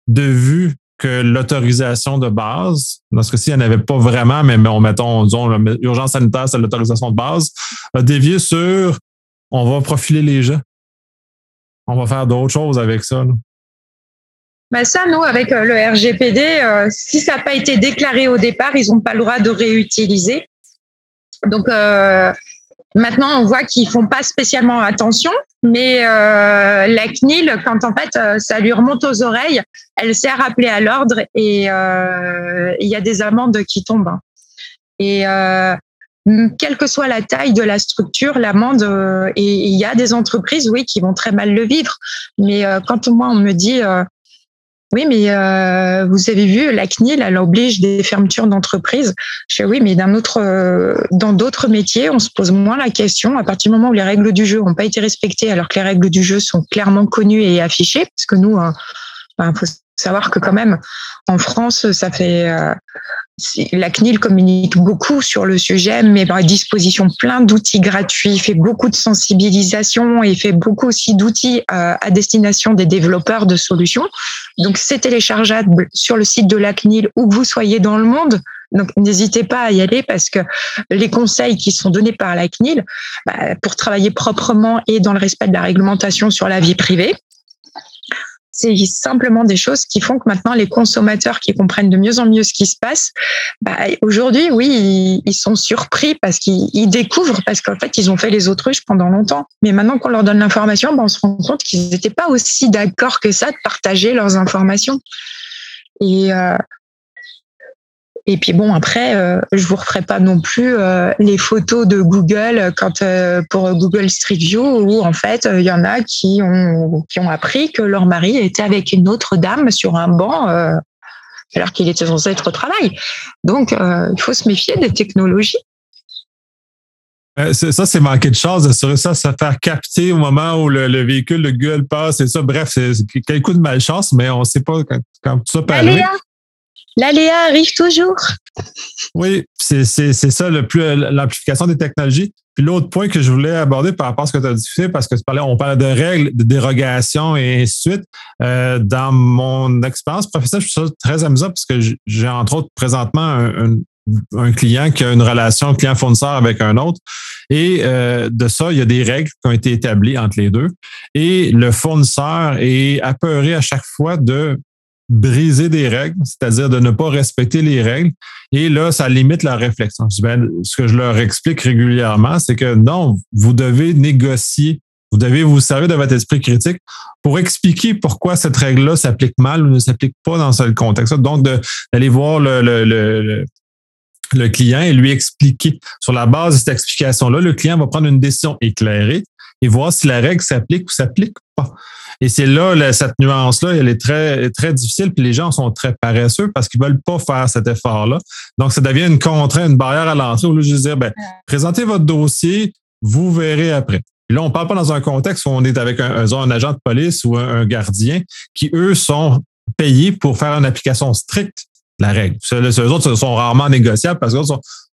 de vue que l'autorisation de base, dans ce cas-ci, il n'y en avait pas vraiment, mais on mettons, disons, l'urgence sanitaire, c'est l'autorisation de base, a dévié sur on va profiler les gens on va faire d'autres choses avec ça. Ben ça, nous, avec euh, le RGPD, euh, si ça n'a pas été déclaré au départ, ils n'ont pas le droit de réutiliser. Donc euh, maintenant, on voit qu'ils font pas spécialement attention, mais la CNIL, quand en fait ça lui remonte aux oreilles, elle s'est rappelée à l'ordre et il y a des amendes qui tombent. Et quelle que soit la taille de la structure, l'amende, euh, et il y a des entreprises, oui, qui vont très mal le vivre. Mais euh, quand moi, on me dit, euh, oui, mais vous avez vu, la CNIL, elle oblige des fermetures d'entreprises. Je dis, oui, mais dans d'autres métiers, on se pose moins la question à partir du moment où les règles du jeu n'ont pas été respectées, alors que les règles du jeu sont clairement connues et affichées, parce que nous, il ben, faut savoir que quand même, en France, ça fait la CNIL communique beaucoup sur le sujet, mais à disposition plein d'outils gratuits, fait beaucoup de sensibilisation et fait beaucoup aussi d'outils euh, à destination des développeurs de solutions. Donc c'est téléchargeable sur le site de la CNIL où que vous soyez dans le monde. Donc n'hésitez pas à y aller parce que les conseils qui sont donnés par la CNIL bah, pour travailler proprement et dans le respect de la réglementation sur la vie privée, c'est simplement des choses qui font que maintenant les consommateurs qui comprennent de mieux en mieux ce qui se passe, bah, aujourd'hui, oui, ils, sont surpris parce qu'ils découvrent, parce qu'en fait, ils ont fait les autruches pendant longtemps. Mais maintenant qu'on leur donne l'information, bah, on se rend compte qu'ils n'étaient pas aussi d'accord que ça de partager leurs informations. Et euh, et puis bon, après, euh, je vous referai pas non plus euh, les photos de Google quand euh, pour Google Street View où en fait il y en a qui ont qui ont appris que leur mari était avec une autre dame sur un banc alors qu'il était censé être au travail. Donc il faut se méfier des technologies. Ça, c'est manquer de chance de ça, se faire capter au moment où le, véhicule de Google passe et ça. Bref, c'est quel coup de malchance, mais on ne sait pas quand, quand tout ça peut arriver. L'aléa arrive toujours. Oui, c'est ça le plus l'amplification des technologies. Puis l'autre point que je voulais aborder par rapport à ce que tu as discuté, parce que tu parlais, on parlait de règles, de dérogations et ainsi de suite. Euh, dans mon expérience professionnelle, je suis très amusant parce que j'ai entre autres présentement un, un, client qui a une relation client-fournisseur avec un autre. Et euh, de ça, il y a des règles qui ont été établies entre les deux. Et le fournisseur est apeuré à chaque fois de briser des règles, c'est-à-dire de ne pas respecter les règles. Et là, ça limite la réflexion. Ben, ce que je leur explique régulièrement, c'est que non, vous devez négocier. Vous devez vous servir de votre esprit critique pour expliquer pourquoi cette règle-là s'applique mal ou ne s'applique pas dans ce contexte. Donc, d'aller voir le, le, le, le client et lui expliquer. Sur la base de cette explication-là, le client va prendre une décision éclairée et voir si la règle s'applique ou s'applique pas. Et c'est là, cette nuance-là, elle est très, très difficile, puis les gens sont très paresseux parce qu'ils veulent pas faire cet effort-là. Donc, ça devient une contrainte, une barrière à l'entrée au lieu de juste dire, ben, présentez votre dossier, vous verrez après. là, on ne parle pas dans un contexte où on est avec un, un, agent de police ou un, gardien qui, eux, sont payés pour faire une application stricte de la règle. Ceux, autres sont rarement négociables parce que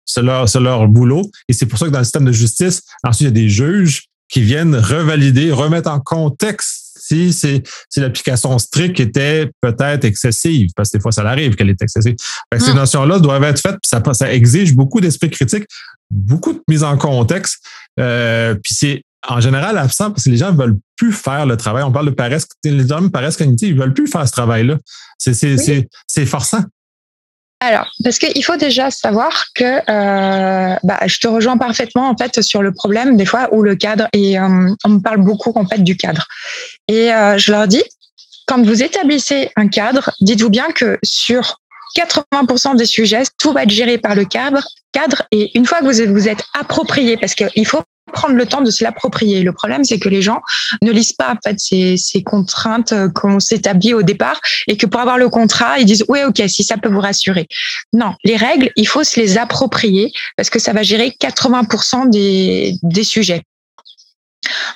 c'est leur, leur boulot. Et c'est pour ça que dans le système de justice, ensuite, il y a des juges qui viennent revalider, remettre en contexte si c'est si l'application stricte était peut-être excessive, parce que des fois ça arrive qu'elle est excessive. Ces hmm. notions-là doivent être faites, puis ça, ça exige beaucoup d'esprit critique, beaucoup de mise en contexte. Euh, puis c'est en général absent parce que les gens ne veulent plus faire le travail. On parle de paresse, les hommes paresse cognitive, ils ne veulent plus faire ce travail-là. C'est forçant. Alors, parce qu'il faut déjà savoir que euh, bah, je te rejoins parfaitement en fait sur le problème des fois où le cadre et euh, on me parle beaucoup en fait du cadre. Et euh, je leur dis quand vous établissez un cadre, dites-vous bien que sur 80% des sujets, tout va être géré par le cadre, cadre et une fois que vous vous êtes approprié, parce qu'il faut prendre le temps de se l'approprier. Le problème, c'est que les gens ne lisent pas en fait ces, ces contraintes euh, qu'on s'établit au départ et que pour avoir le contrat, ils disent oui, ok, si ça peut vous rassurer. Non, les règles, il faut se les approprier parce que ça va gérer 80% des, des sujets.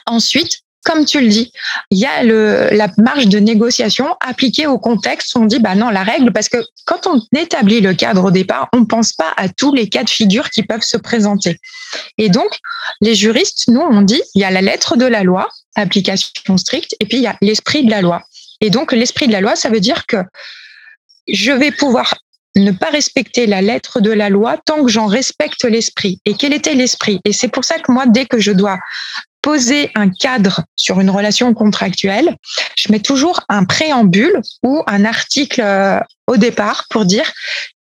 Ensuite, comme tu le dis, il y a la marge de négociation appliquée au contexte. On dit, bah non, la règle, parce que quand on établit le cadre au départ, on ne pense pas à tous les cas de figure qui peuvent se présenter. Et donc, les juristes, nous, on dit, il y a la lettre de la loi, application stricte, et puis il y a l'esprit de la loi. Et donc, l'esprit de la loi, ça veut dire que je vais pouvoir ne pas respecter la lettre de la loi tant que j'en respecte l'esprit. Et quel était l'esprit? Et c'est pour ça que moi, dès que je dois poser un cadre sur une relation contractuelle, je mets toujours un préambule ou un article euh, au départ pour dire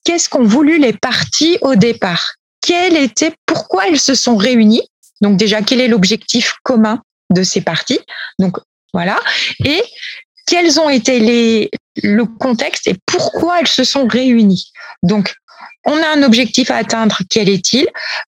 qu'est-ce qu'ont voulu les parties au départ, quel était, pourquoi elles se sont réunies? Donc déjà, quel est l'objectif commun de ces parties? Donc voilà. Et quels ont été les, le contexte et pourquoi elles se sont réunies? Donc, on a un objectif à atteindre, quel est-il?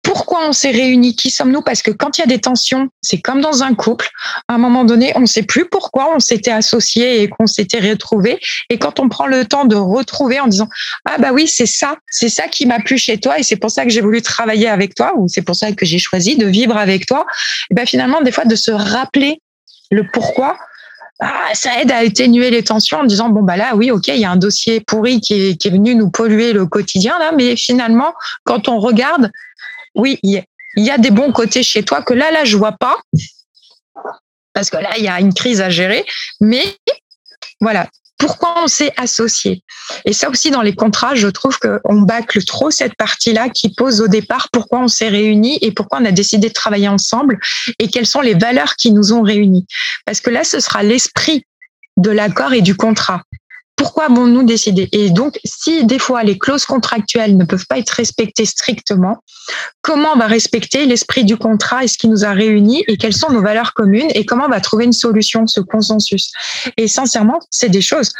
Pourquoi on s'est réunis, qui sommes-nous? Parce que quand il y a des tensions, c'est comme dans un couple. À un moment donné, on ne sait plus pourquoi on s'était associés et qu'on s'était retrouvés. Et quand on prend le temps de retrouver en disant ah bah oui c'est ça, c'est ça qui m'a plu chez toi et c'est pour ça que j'ai voulu travailler avec toi ou c'est pour ça que j'ai choisi de vivre avec toi. Et ben finalement des fois de se rappeler le pourquoi. Ah, ça aide à atténuer les tensions en disant bon bah là oui ok il y a un dossier pourri qui est, qui est venu nous polluer le quotidien là mais finalement quand on regarde oui, il y, a des bons côtés chez toi que là, là, je vois pas. Parce que là, il y a une crise à gérer. Mais voilà, pourquoi on s'est associé? Et ça aussi, dans les contrats, je trouve qu'on bâcle trop cette partie-là qui pose au départ pourquoi on s'est réunis et pourquoi on a décidé de travailler ensemble et quelles sont les valeurs qui nous ont réunis. Parce que là, ce sera l'esprit de l'accord et du contrat pourquoi avons-nous décidé Et donc, si des fois les clauses contractuelles ne peuvent pas être respectées strictement, comment on va respecter l'esprit du contrat et ce qui nous a réunis et quelles sont nos valeurs communes et comment on va trouver une solution, ce consensus? Et sincèrement, c'est des choses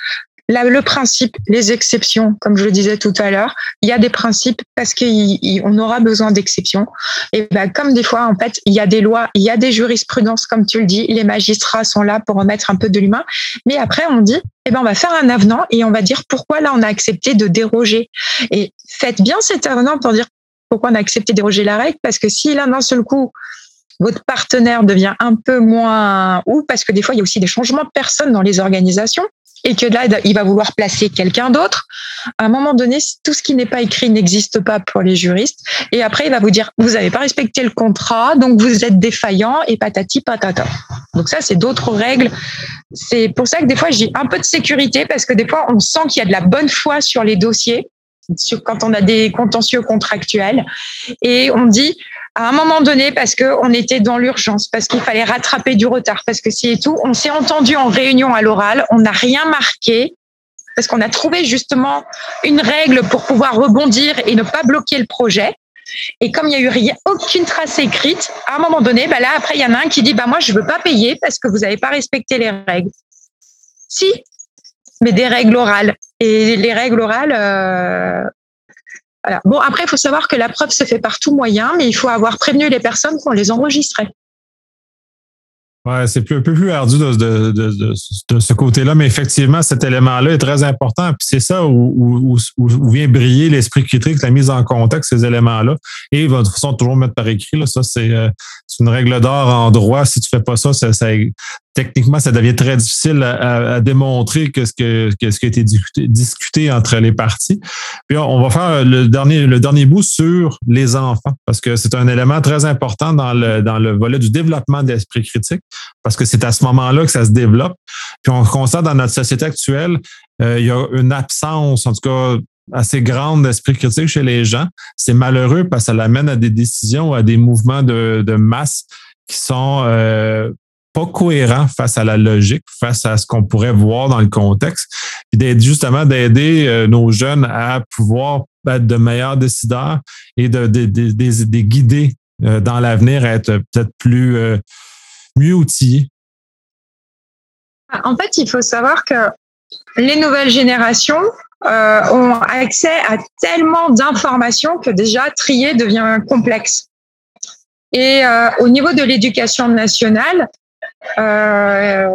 le principe, les exceptions, comme je le disais tout à l'heure, il y a des principes parce qu'on aura besoin d'exceptions. Et ben, comme des fois, en fait, il y a des lois, il y a des jurisprudences, comme tu le dis, les magistrats sont là pour remettre un peu de l'humain. Mais après, on dit, eh ben, on va faire un avenant et on va dire pourquoi là, on a accepté de déroger. Et faites bien cet avenant pour dire pourquoi on a accepté de déroger la règle, parce que si là, d'un seul coup, votre partenaire devient un peu moins ou parce que des fois il y a aussi des changements de personnes dans les organisations et que là, il va vouloir placer quelqu'un d'autre. À un moment donné, tout ce qui n'est pas écrit n'existe pas pour les juristes. Et après, il va vous dire, vous n'avez pas respecté le contrat, donc vous êtes défaillant et patati patata. Donc ça, c'est d'autres règles. C'est pour ça que des fois, j'ai un peu de sécurité parce que des fois, on sent qu'il y a de la bonne foi sur les dossiers quand on a des contentieux contractuels. Et on dit, à un moment donné, parce qu'on était dans l'urgence, parce qu'il fallait rattraper du retard, parce que et tout, on s'est entendu en réunion à l'oral, on n'a rien marqué, parce qu'on a trouvé justement une règle pour pouvoir rebondir et ne pas bloquer le projet. Et comme il n'y a eu rien, aucune trace écrite, à un moment donné, bah là, après, il y en a un qui dit, bah, moi, je veux pas payer parce que vous n'avez pas respecté les règles. Si, mais des règles orales. Et les règles orales, euh, Bon, après, il faut savoir que la preuve se fait par tout moyen, mais il faut avoir prévenu les personnes qu'on les enregistrait. Ouais, c'est un peu plus ardu de, ce côté-là, mais effectivement, cet élément-là est très important. Puis c'est ça où, vient briller l'esprit critique, la mise en contexte, ces éléments-là. Et de toute façon, toujours mettre par écrit. Là, ça, c'est euh, une règle d'or en droit. Si tu fais pas ça, ça, ça, techniquement, ça devient très difficile à, démontrer que ce, que, ce qui a été discuté, entre les parties. Puis on va faire le dernier, le dernier bout sur les enfants, parce que c'est un élément très important dans le, dans le volet du développement d'esprit critique, parce que c'est à ce moment-là que ça se développe. Puis on constate dans notre société actuelle, euh, il y a une absence, en tout cas assez grande d'esprit critique chez les gens. C'est malheureux parce que ça l'amène à des décisions, à des mouvements de, de masse qui sont euh, pas cohérent face à la logique, face à ce qu'on pourrait voir dans le contexte, puis d'être justement d'aider euh, nos jeunes à pouvoir être de meilleurs décideurs et de, de, guider euh, dans l'avenir à être peut-être plus euh, mieux outillés. En fait, il faut savoir que les nouvelles générations ont accès à tellement d'informations que déjà trier devient complexe. Et au niveau de l'éducation nationale, euh,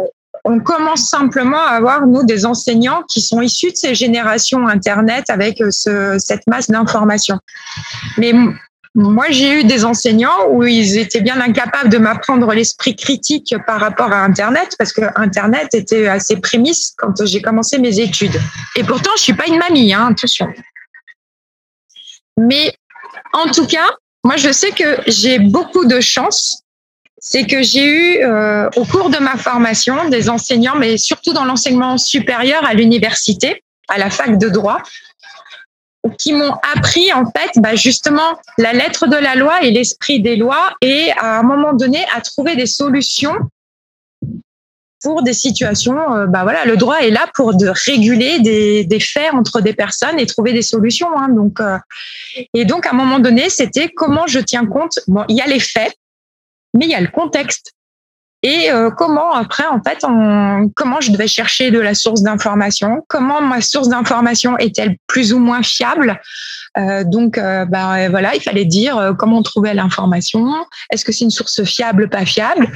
on commence simplement à avoir, nous, des enseignants qui sont issus de ces générations Internet avec euh, ce, cette masse d'informations. Mais moi, j'ai eu des enseignants où ils étaient bien incapables de m'apprendre l'esprit critique par rapport à Internet, parce que Internet était assez prémisse quand j'ai commencé mes études. Et pourtant, je suis pas une mamie, hein, attention. Mais en tout cas, moi, je sais que j'ai beaucoup de chance c'est que j'ai eu euh, au cours de ma formation des enseignants, mais surtout dans l'enseignement supérieur à l'université, à la fac de droit, qui m'ont appris en fait bah, justement la lettre de la loi et l'esprit des lois et à un moment donné à trouver des solutions pour des situations. Euh, bah voilà, le droit est là pour de réguler des, faits entre des personnes et trouver des solutions. Hein, donc euh, et donc à un moment donné, c'était comment je tiens compte. Bon, il y a les faits mais il y a le contexte. Et euh, comment après, en fait, comment je devais chercher de la source d'information, comment ma source d'information est-elle plus ou moins fiable? Euh, donc, euh, ben, voilà, il fallait dire comment on trouvait l'information. Est-ce que c'est une source fiable, pas fiable?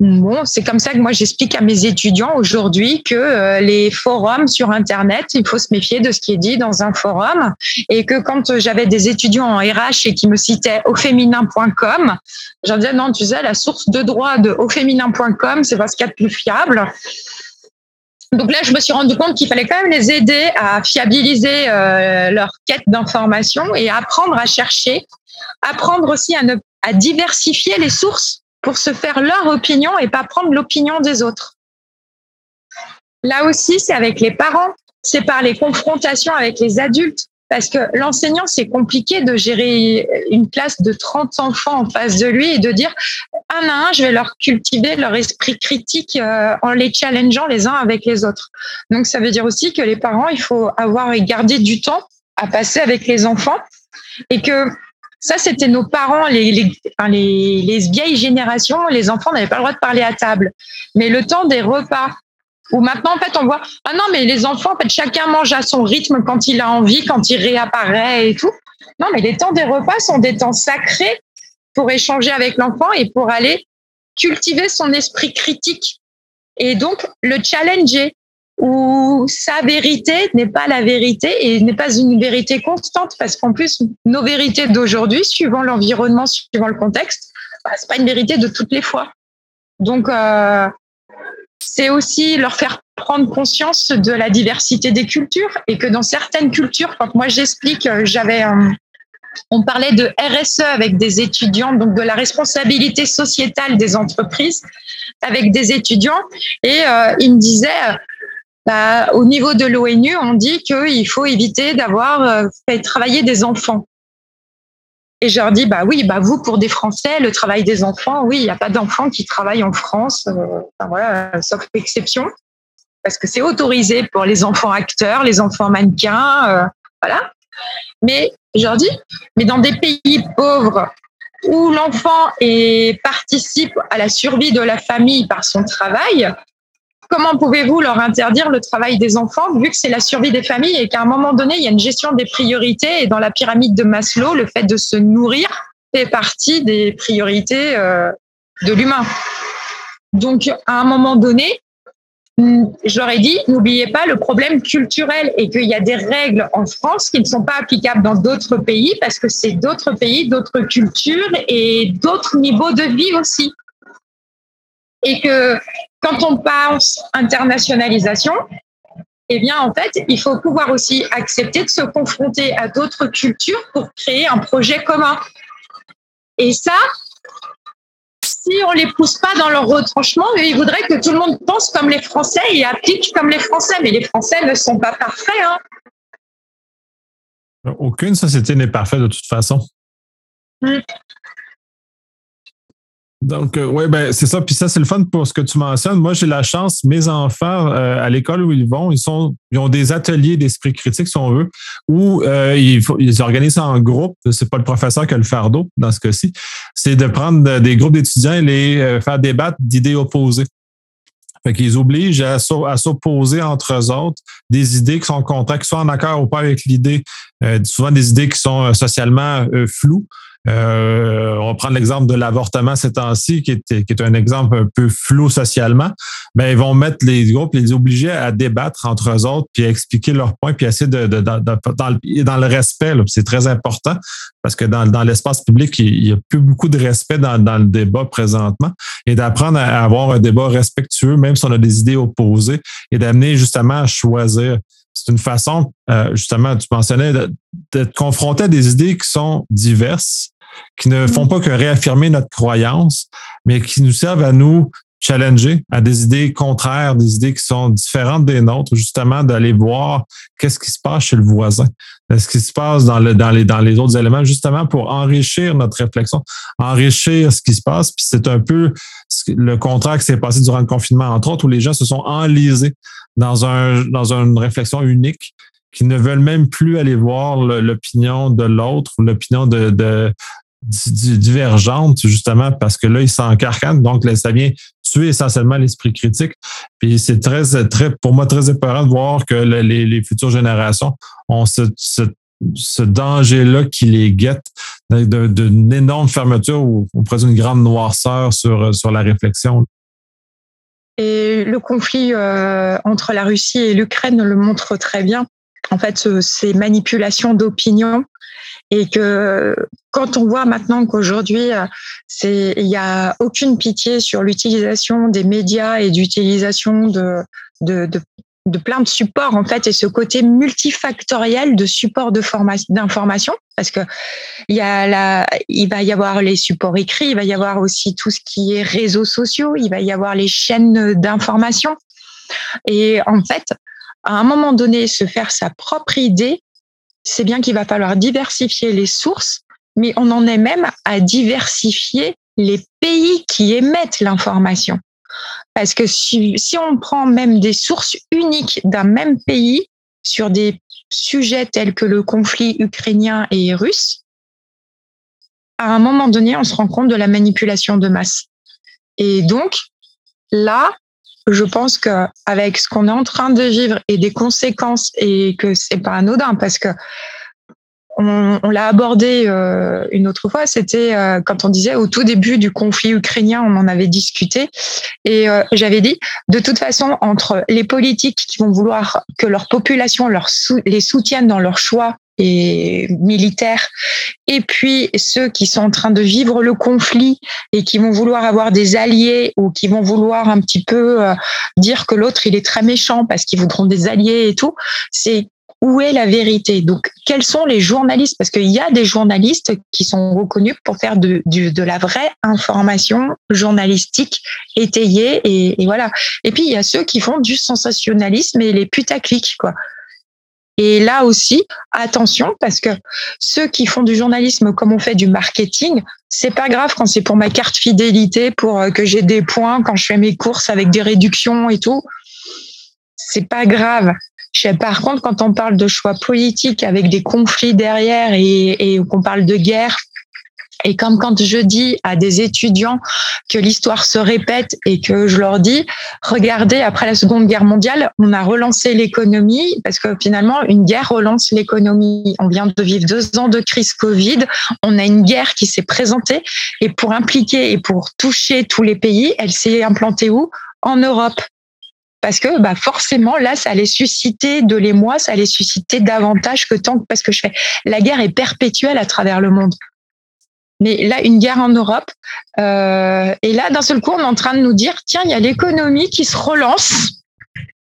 Bon, c'est comme ça que moi j'explique à mes étudiants aujourd'hui que euh, les forums sur Internet, il faut se méfier de ce qui est dit dans un forum et que quand j'avais des étudiants en RH et qui me citaient auféminin.com, j'en disais non, tu sais, la source de droit de auféminin.com, c'est pas ce qu'il y a de plus fiable. Donc là, je me suis rendu compte qu'il fallait quand même les aider à fiabiliser euh, leur quête d'information et apprendre à chercher, apprendre aussi à, diversifier les sources pour se faire leur opinion et pas prendre l'opinion des autres. Là aussi, c'est avec les parents, c'est par les confrontations avec les adultes. Parce que l'enseignant, c'est compliqué de gérer une classe de 30 enfants en face de lui et de dire un à un, je vais leur cultiver leur esprit critique euh, en les challengeant les uns avec les autres. Donc, ça veut dire aussi que les parents, il faut avoir et garder du temps à passer avec les enfants et que ça, c'était nos parents, les, les, les, vieilles générations. Les enfants n'avaient pas le droit de parler à table. Mais le temps des repas, où maintenant, en fait, on voit, ah non, mais les enfants, en fait, chacun mange à son rythme quand il a envie, quand il réapparaît et tout. Non, mais les temps des repas sont des temps sacrés pour échanger avec l'enfant et pour aller cultiver son esprit critique. Et donc, le challenger, où sa vérité n'est pas la vérité et n'est pas une vérité constante parce qu'en plus nos vérités d'aujourd'hui, suivant l'environnement, suivant le contexte, bah, c'est pas une vérité de toutes les fois. Donc euh, c'est aussi leur faire prendre conscience de la diversité des cultures et que dans certaines cultures, quand moi j'explique, euh, j'avais on parlait de RSE avec des étudiants, donc de la responsabilité sociétale des entreprises avec des étudiants, et euh, ils me disaient bah, au niveau de l'ONU, on dit qu'il faut éviter d'avoir euh, fait travailler des enfants. Et je leur dis, bah oui, bah vous, pour des Français, le travail des enfants, oui, il n'y a pas d'enfants qui travaillent en France, euh, voilà, sauf exception, parce que c'est autorisé pour les enfants acteurs, les enfants mannequins, euh, voilà. Mais je leur dis, mais dans des pays pauvres où l'enfant participe à la survie de la famille par son travail, comment pouvez-vous leur interdire le travail des enfants vu que c'est la survie des familles et qu'à un moment donné, il y a une gestion des priorités et dans la pyramide de Maslow, le fait de se nourrir fait partie des priorités euh, de l'humain. Donc, à un moment donné, hmm, ai dit, n'oubliez pas le problème culturel et qu'il y a des règles en France qui ne sont pas applicables dans d'autres pays parce que c'est d'autres pays, d'autres cultures et d'autres niveaux de vie aussi. Et que quand on pense internationalisation, eh bien, en fait, il faut pouvoir aussi accepter de se confronter à d'autres cultures pour créer un projet commun. Et ça, si on les pousse pas dans leur retranchement, ils voudraient que tout le monde pense comme les Français et applique comme les Français. Mais les Français ne sont pas parfaits. Hein. Aucune société n'est parfaite de toute façon. Mmh. Donc, euh, oui, ben, c'est ça. Puis ça, c'est le fun pour ce que tu mentionnes. Moi, j'ai la chance, mes enfants, euh, à l'école où ils vont, ils, sont, ils ont des ateliers d'esprit critique, si on veut, où euh, ils, ils, organisent en groupe. C'est pas le professeur qui a le fardeau dans ce cas-ci. C'est de prendre des groupes d'étudiants et les faire débattre d'idées opposées. Fait qu'ils obligent à, s'opposer entre eux autres des idées qui sont contraires, qui sont en accord ou pas avec l'idée, souvent des idées qui sont socialement floues. Euh, on va prendre l'exemple de l'avortement ces temps-ci, qui est, qui est un exemple un peu flou socialement. Ben, ils vont mettre les groupes, les obliger à débattre entre eux autres, puis à expliquer leurs points, puis essayer de, de, dans, le, dans le respect. C'est très important parce que dans, dans l'espace public, il n'y a plus beaucoup de respect dans, dans le débat présentement et d'apprendre à avoir un débat respectueux, même si on a des idées opposées, et d'amener justement à choisir c'est une façon, euh, justement, tu mentionnais, d'être confronté à des idées qui sont diverses, qui ne font pas que réaffirmer notre croyance, mais qui nous servent à nous challenger à des idées contraires, des idées qui sont différentes des nôtres, justement d'aller voir qu'est-ce qui se passe chez le voisin, qu'est-ce qui se passe dans, le, dans, les, autres éléments, justement pour enrichir notre réflexion, enrichir ce qui se passe. Puis c'est un peu le contraire qui s'est passé durant le confinement, entre autres, où les gens se sont enlisés dans, un, dans une réflexion unique qui ne veulent même plus aller voir l'opinion de l'autre, l'opinion de, de, divergente, justement, parce que là, ils s'encarcanent. Donc, ça vient tuer essentiellement l'esprit critique. Puis c'est très, très, pour moi, très épeurant de voir que les, futures générations ont ce, ce, danger-là qui les guette, d'une énorme fermeture ou, ou presque une grande noirceur sur, sur la réflexion. Et le conflit euh, entre la Russie et l'Ukraine le montre très bien. En fait, ces manipulations d'opinion et que quand on voit maintenant qu'aujourd'hui, euh, il n'y a aucune pitié sur l'utilisation des médias et d'utilisation de, de, de, de, plein de supports en fait et ce côté multifactoriel de supports de d'information parce que il y a la, il va y avoir les supports écrits, il va y avoir aussi tout ce qui est réseaux sociaux, il va y avoir les chaînes d'information. Et en fait à un moment donné se faire sa propre idée c'est bien qu'il va falloir diversifier les sources, mais on en est même à diversifier les pays qui émettent l'information. Parce que si, on prend même des sources uniques d'un même pays sur des sujets tels que le conflit ukrainien et russe, à un moment donné, on se rend compte de la manipulation de masse. Et donc, là, je pense qu'avec ce qu'on est en train de vivre et des conséquences et que c'est pas anodin parce que on, l'a abordé euh, une autre fois, c'était euh, quand on disait au tout début du conflit ukrainien, on en avait discuté, et euh, j'avais dit, de toute façon, entre les politiques qui vont vouloir que leur population leur les soutienne dans leur choix et militaires, et puis ceux qui sont en train de vivre le conflit et qui vont vouloir avoir des alliés ou qui vont vouloir un petit peu euh, dire que l'autre il est très méchant parce qu'ils voudront des alliés et tout, c'est où est la vérité Donc, quels sont les journalistes? Parce qu'il y a des journalistes qui sont reconnus pour faire de, de, la vraie information journalistique étayée et, et, voilà. Et puis il y a ceux qui font du sensationnalisme et les putaclics, quoi. Et là aussi, attention, parce que ceux qui font du journalisme comme on fait du marketing, c'est pas grave quand c'est pour ma carte fidélité, pour euh, que j'ai des points quand je fais mes courses avec des réductions et tout. C'est pas grave. Par contre, quand on parle de choix politiques avec des conflits derrière et, qu'on parle de guerre Et comme quand je dis à des étudiants que l'histoire se répète et que je leur dis, regardez, après la Seconde Guerre mondiale, on a relancé l'économie parce que finalement, une guerre relance l'économie. On vient de vivre deux ans de crise Covid. On a une guerre qui s'est présentée et pour impliquer et pour toucher tous les pays, elle s'est implantée où? En Europe parce que bah forcément là ça allait susciter de l'émoi, ça allait susciter davantage que tant parce que je fais la guerre est perpétuelle à travers le monde. Mais là, une guerre en Europe. Euh, et là, d'un seul coup, on est en train de nous dire, tiens, il y a l'économie qui se relance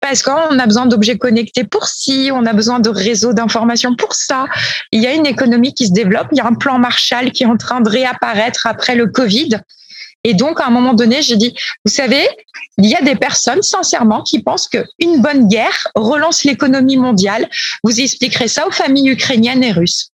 parce qu'on a besoin d'objets connectés pour ci, on a besoin de réseaux d'information pour ça. Il y a une économie qui se développe, il y a un plan Marshall qui est en train de réapparaître après le Covid. Et donc, à un moment donné, j'ai dit, vous savez, il y a des personnes, sincèrement, qui pensent qu'une bonne guerre relance l'économie mondiale. Vous expliquerez ça aux familles ukrainiennes et russes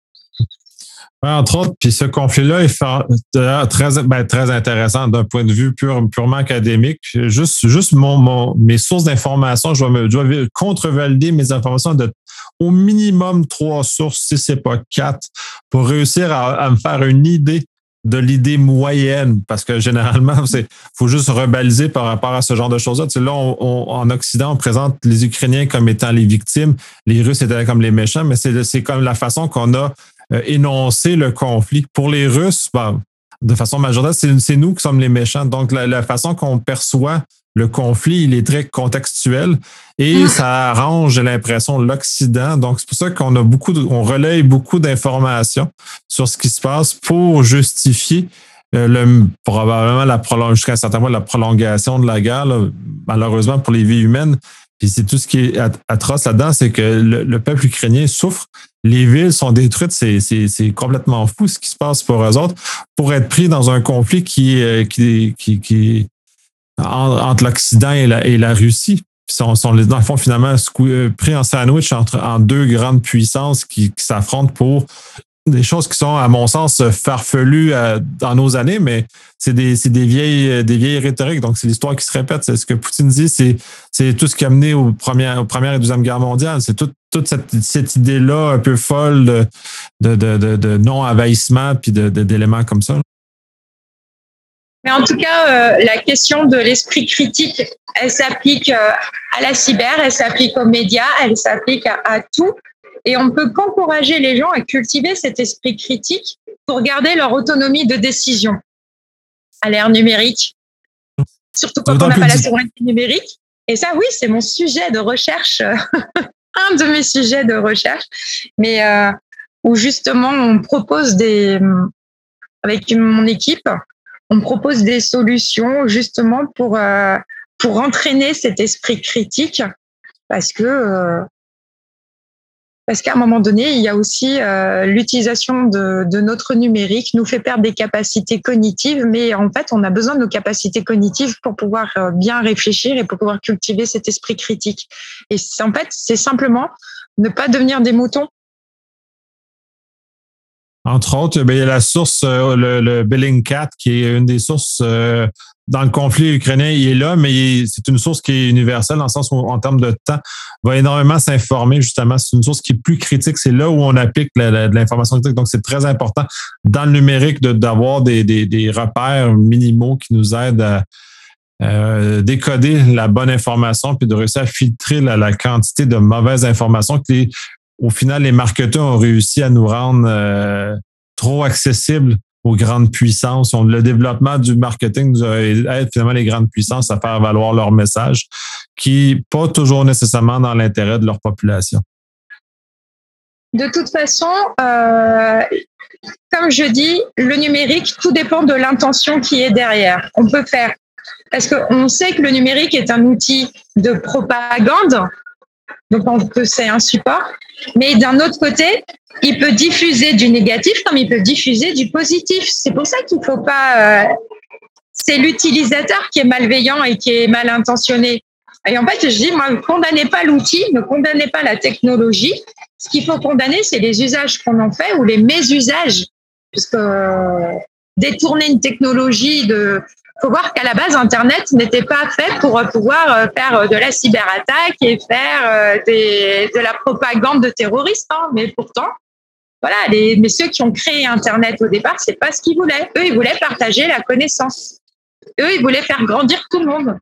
entre autres, puis ce conflit-là est très, ben, très intéressant d'un point de vue purement académique. Juste, juste mon, mes sources d'informations, je dois, je contre-valider mes informations de au minimum trois sources, si ce n'est pas quatre, pour réussir à, me faire une idée de l'idée moyenne, parce que généralement, c'est faut juste rebaliser par rapport à ce genre de choses-là. là, en Occident, on présente les Ukrainiens comme étant les victimes, les Russes étaient comme les méchants, mais c'est comme la façon qu'on a euh, énoncer le conflit. Pour les Russes, ben, de façon majoritaire, c'est nous qui sommes les méchants. Donc, la, façon qu'on perçoit le conflit, il est très contextuel et ah. ça arrange, j'ai l'impression, l'Occident. Donc, c'est pour ça qu'on a beaucoup, on relaye beaucoup d'informations sur ce qui se passe pour justifier euh, le, probablement la jusqu'à un certain point la prolongation de la guerre. malheureusement, pour les vies humaines, puis c'est tout ce qui est atroce là-dedans, c'est que le, peuple ukrainien souffre. Les villes sont détruites. C'est complètement fou ce qui se passe pour eux autres pour être pris dans un conflit qui, qui, qui, qui entre l'Occident et la, et la Russie. Ils sont, sont, dans le fond, finalement, euh, pris en sandwich entre en deux grandes puissances qui, qui s'affrontent pour des choses qui sont, à mon sens, farfelues euh, dans nos années, mais c'est des, des, vieilles, euh, des vieilles rhétoriques. Donc, c'est l'histoire qui se répète. C'est ce que Poutine dit, c'est, tout ce qui a mené aux premières, aux premières et deuxième guerres mondiales. C'est toute cette, cette idée-là un peu folle de, de, de, de non-envahissement puis d'éléments comme ça. Mais en tout cas, euh, la question de l'esprit critique, elle s'applique à la cyber, elle s'applique aux médias, elle s'applique à, à tout. Et on peut qu'encourager les gens à cultiver cet esprit critique pour garder leur autonomie de décision à l'ère numérique, surtout quand on n'a pas la souveraineté numérique. Et ça, oui, c'est mon sujet de recherche, un de mes sujets de recherche, mais euh, où justement on propose des, avec mon équipe, on propose des solutions justement pour euh, pour entraîner cet esprit critique, parce que euh, parce qu'à un moment donné, il y a aussi euh, l'utilisation de, de, notre numérique nous fait perdre des capacités cognitives, mais en fait, on a besoin de nos capacités cognitives pour pouvoir euh, bien réfléchir et pour pouvoir cultiver cet esprit critique. Et en fait, c'est simplement ne pas devenir des moutons. Entre autres, ben, il y a la source, euh, le, le Bellingcat, qui est une des sources dans le conflit ukrainien, il est là, mais c'est une source qui est universelle dans le sens où, en termes de temps, va énormément s'informer, justement. C'est une source qui est plus critique. C'est là où on applique de l'information critique. Donc, c'est très important dans le numérique d'avoir des, des, des, repères minimaux qui nous aident à euh, décoder la bonne information puis de réussir à filtrer la, quantité de mauvaises informations les, au final, les marketeurs ont réussi à nous rendre euh, trop accessibles aux grandes puissances. Le développement du marketing nous aide finalement les grandes puissances à faire valoir leur message, qui pas toujours nécessairement dans l'intérêt de leur population. De toute façon, euh, comme je dis, le numérique, tout dépend de l'intention qui est derrière. On peut faire, parce qu'on sait que le numérique est un outil de propagande, donc c'est un support, mais d'un autre côté, il peut diffuser du négatif comme il peut diffuser du positif. C'est pour ça qu'il ne faut pas. Euh, c'est l'utilisateur qui est malveillant et qui est mal intentionné. Et en fait, je dis, moi, ne condamnez pas l'outil, ne condamnez pas la technologie. Ce qu'il faut condamner, c'est les usages qu'on en fait ou les mésusages. Puisque détourner une technologie de, faut voir qu'à la base, Internet n'était pas fait pour pouvoir euh, faire de la cyberattaque et faire des, de la propagande de terroristes. Hein. Mais pourtant, voilà, mais ceux qui ont créé Internet au départ, c'est pas ce qu'ils voulaient. Eux, ils voulaient partager la connaissance. Eux, ils voulaient faire grandir tout le monde.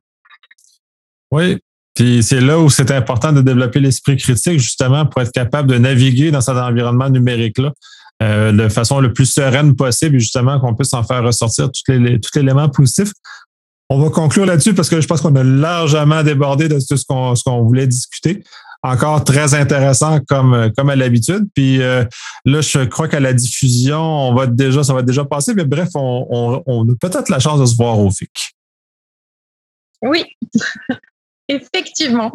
Oui, puis c'est là où c'est important de développer l'esprit critique, justement, pour être capable de naviguer dans cet environnement numérique-là euh, de façon le plus sereine possible, justement, qu'on puisse en faire ressortir tous les, tout l'élément positif. On va conclure là-dessus parce que je pense qu'on a largement débordé de tout ce qu'on, ce qu'on voulait discuter. Encore très intéressant comme, comme à l'habitude. Puis euh, là, je crois qu'à la diffusion, on va déjà, ça va déjà passer. Mais bref, on, on, on a peut-être la chance de se voir au FIC. Oui. Effectivement,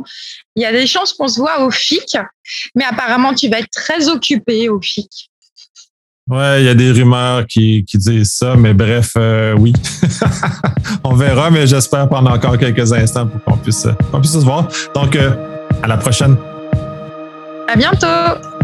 il y a des chances qu'on se voit au FIC, mais apparemment tu vas être très occupé au FIC. Ouais, il y a des rumeurs qui, qui disent ça, mais bref, euh, oui. On verra, mais j'espère pendant encore quelques instants pour qu'on puisse, puisse se voir. Donc, euh, à la prochaine. À bientôt.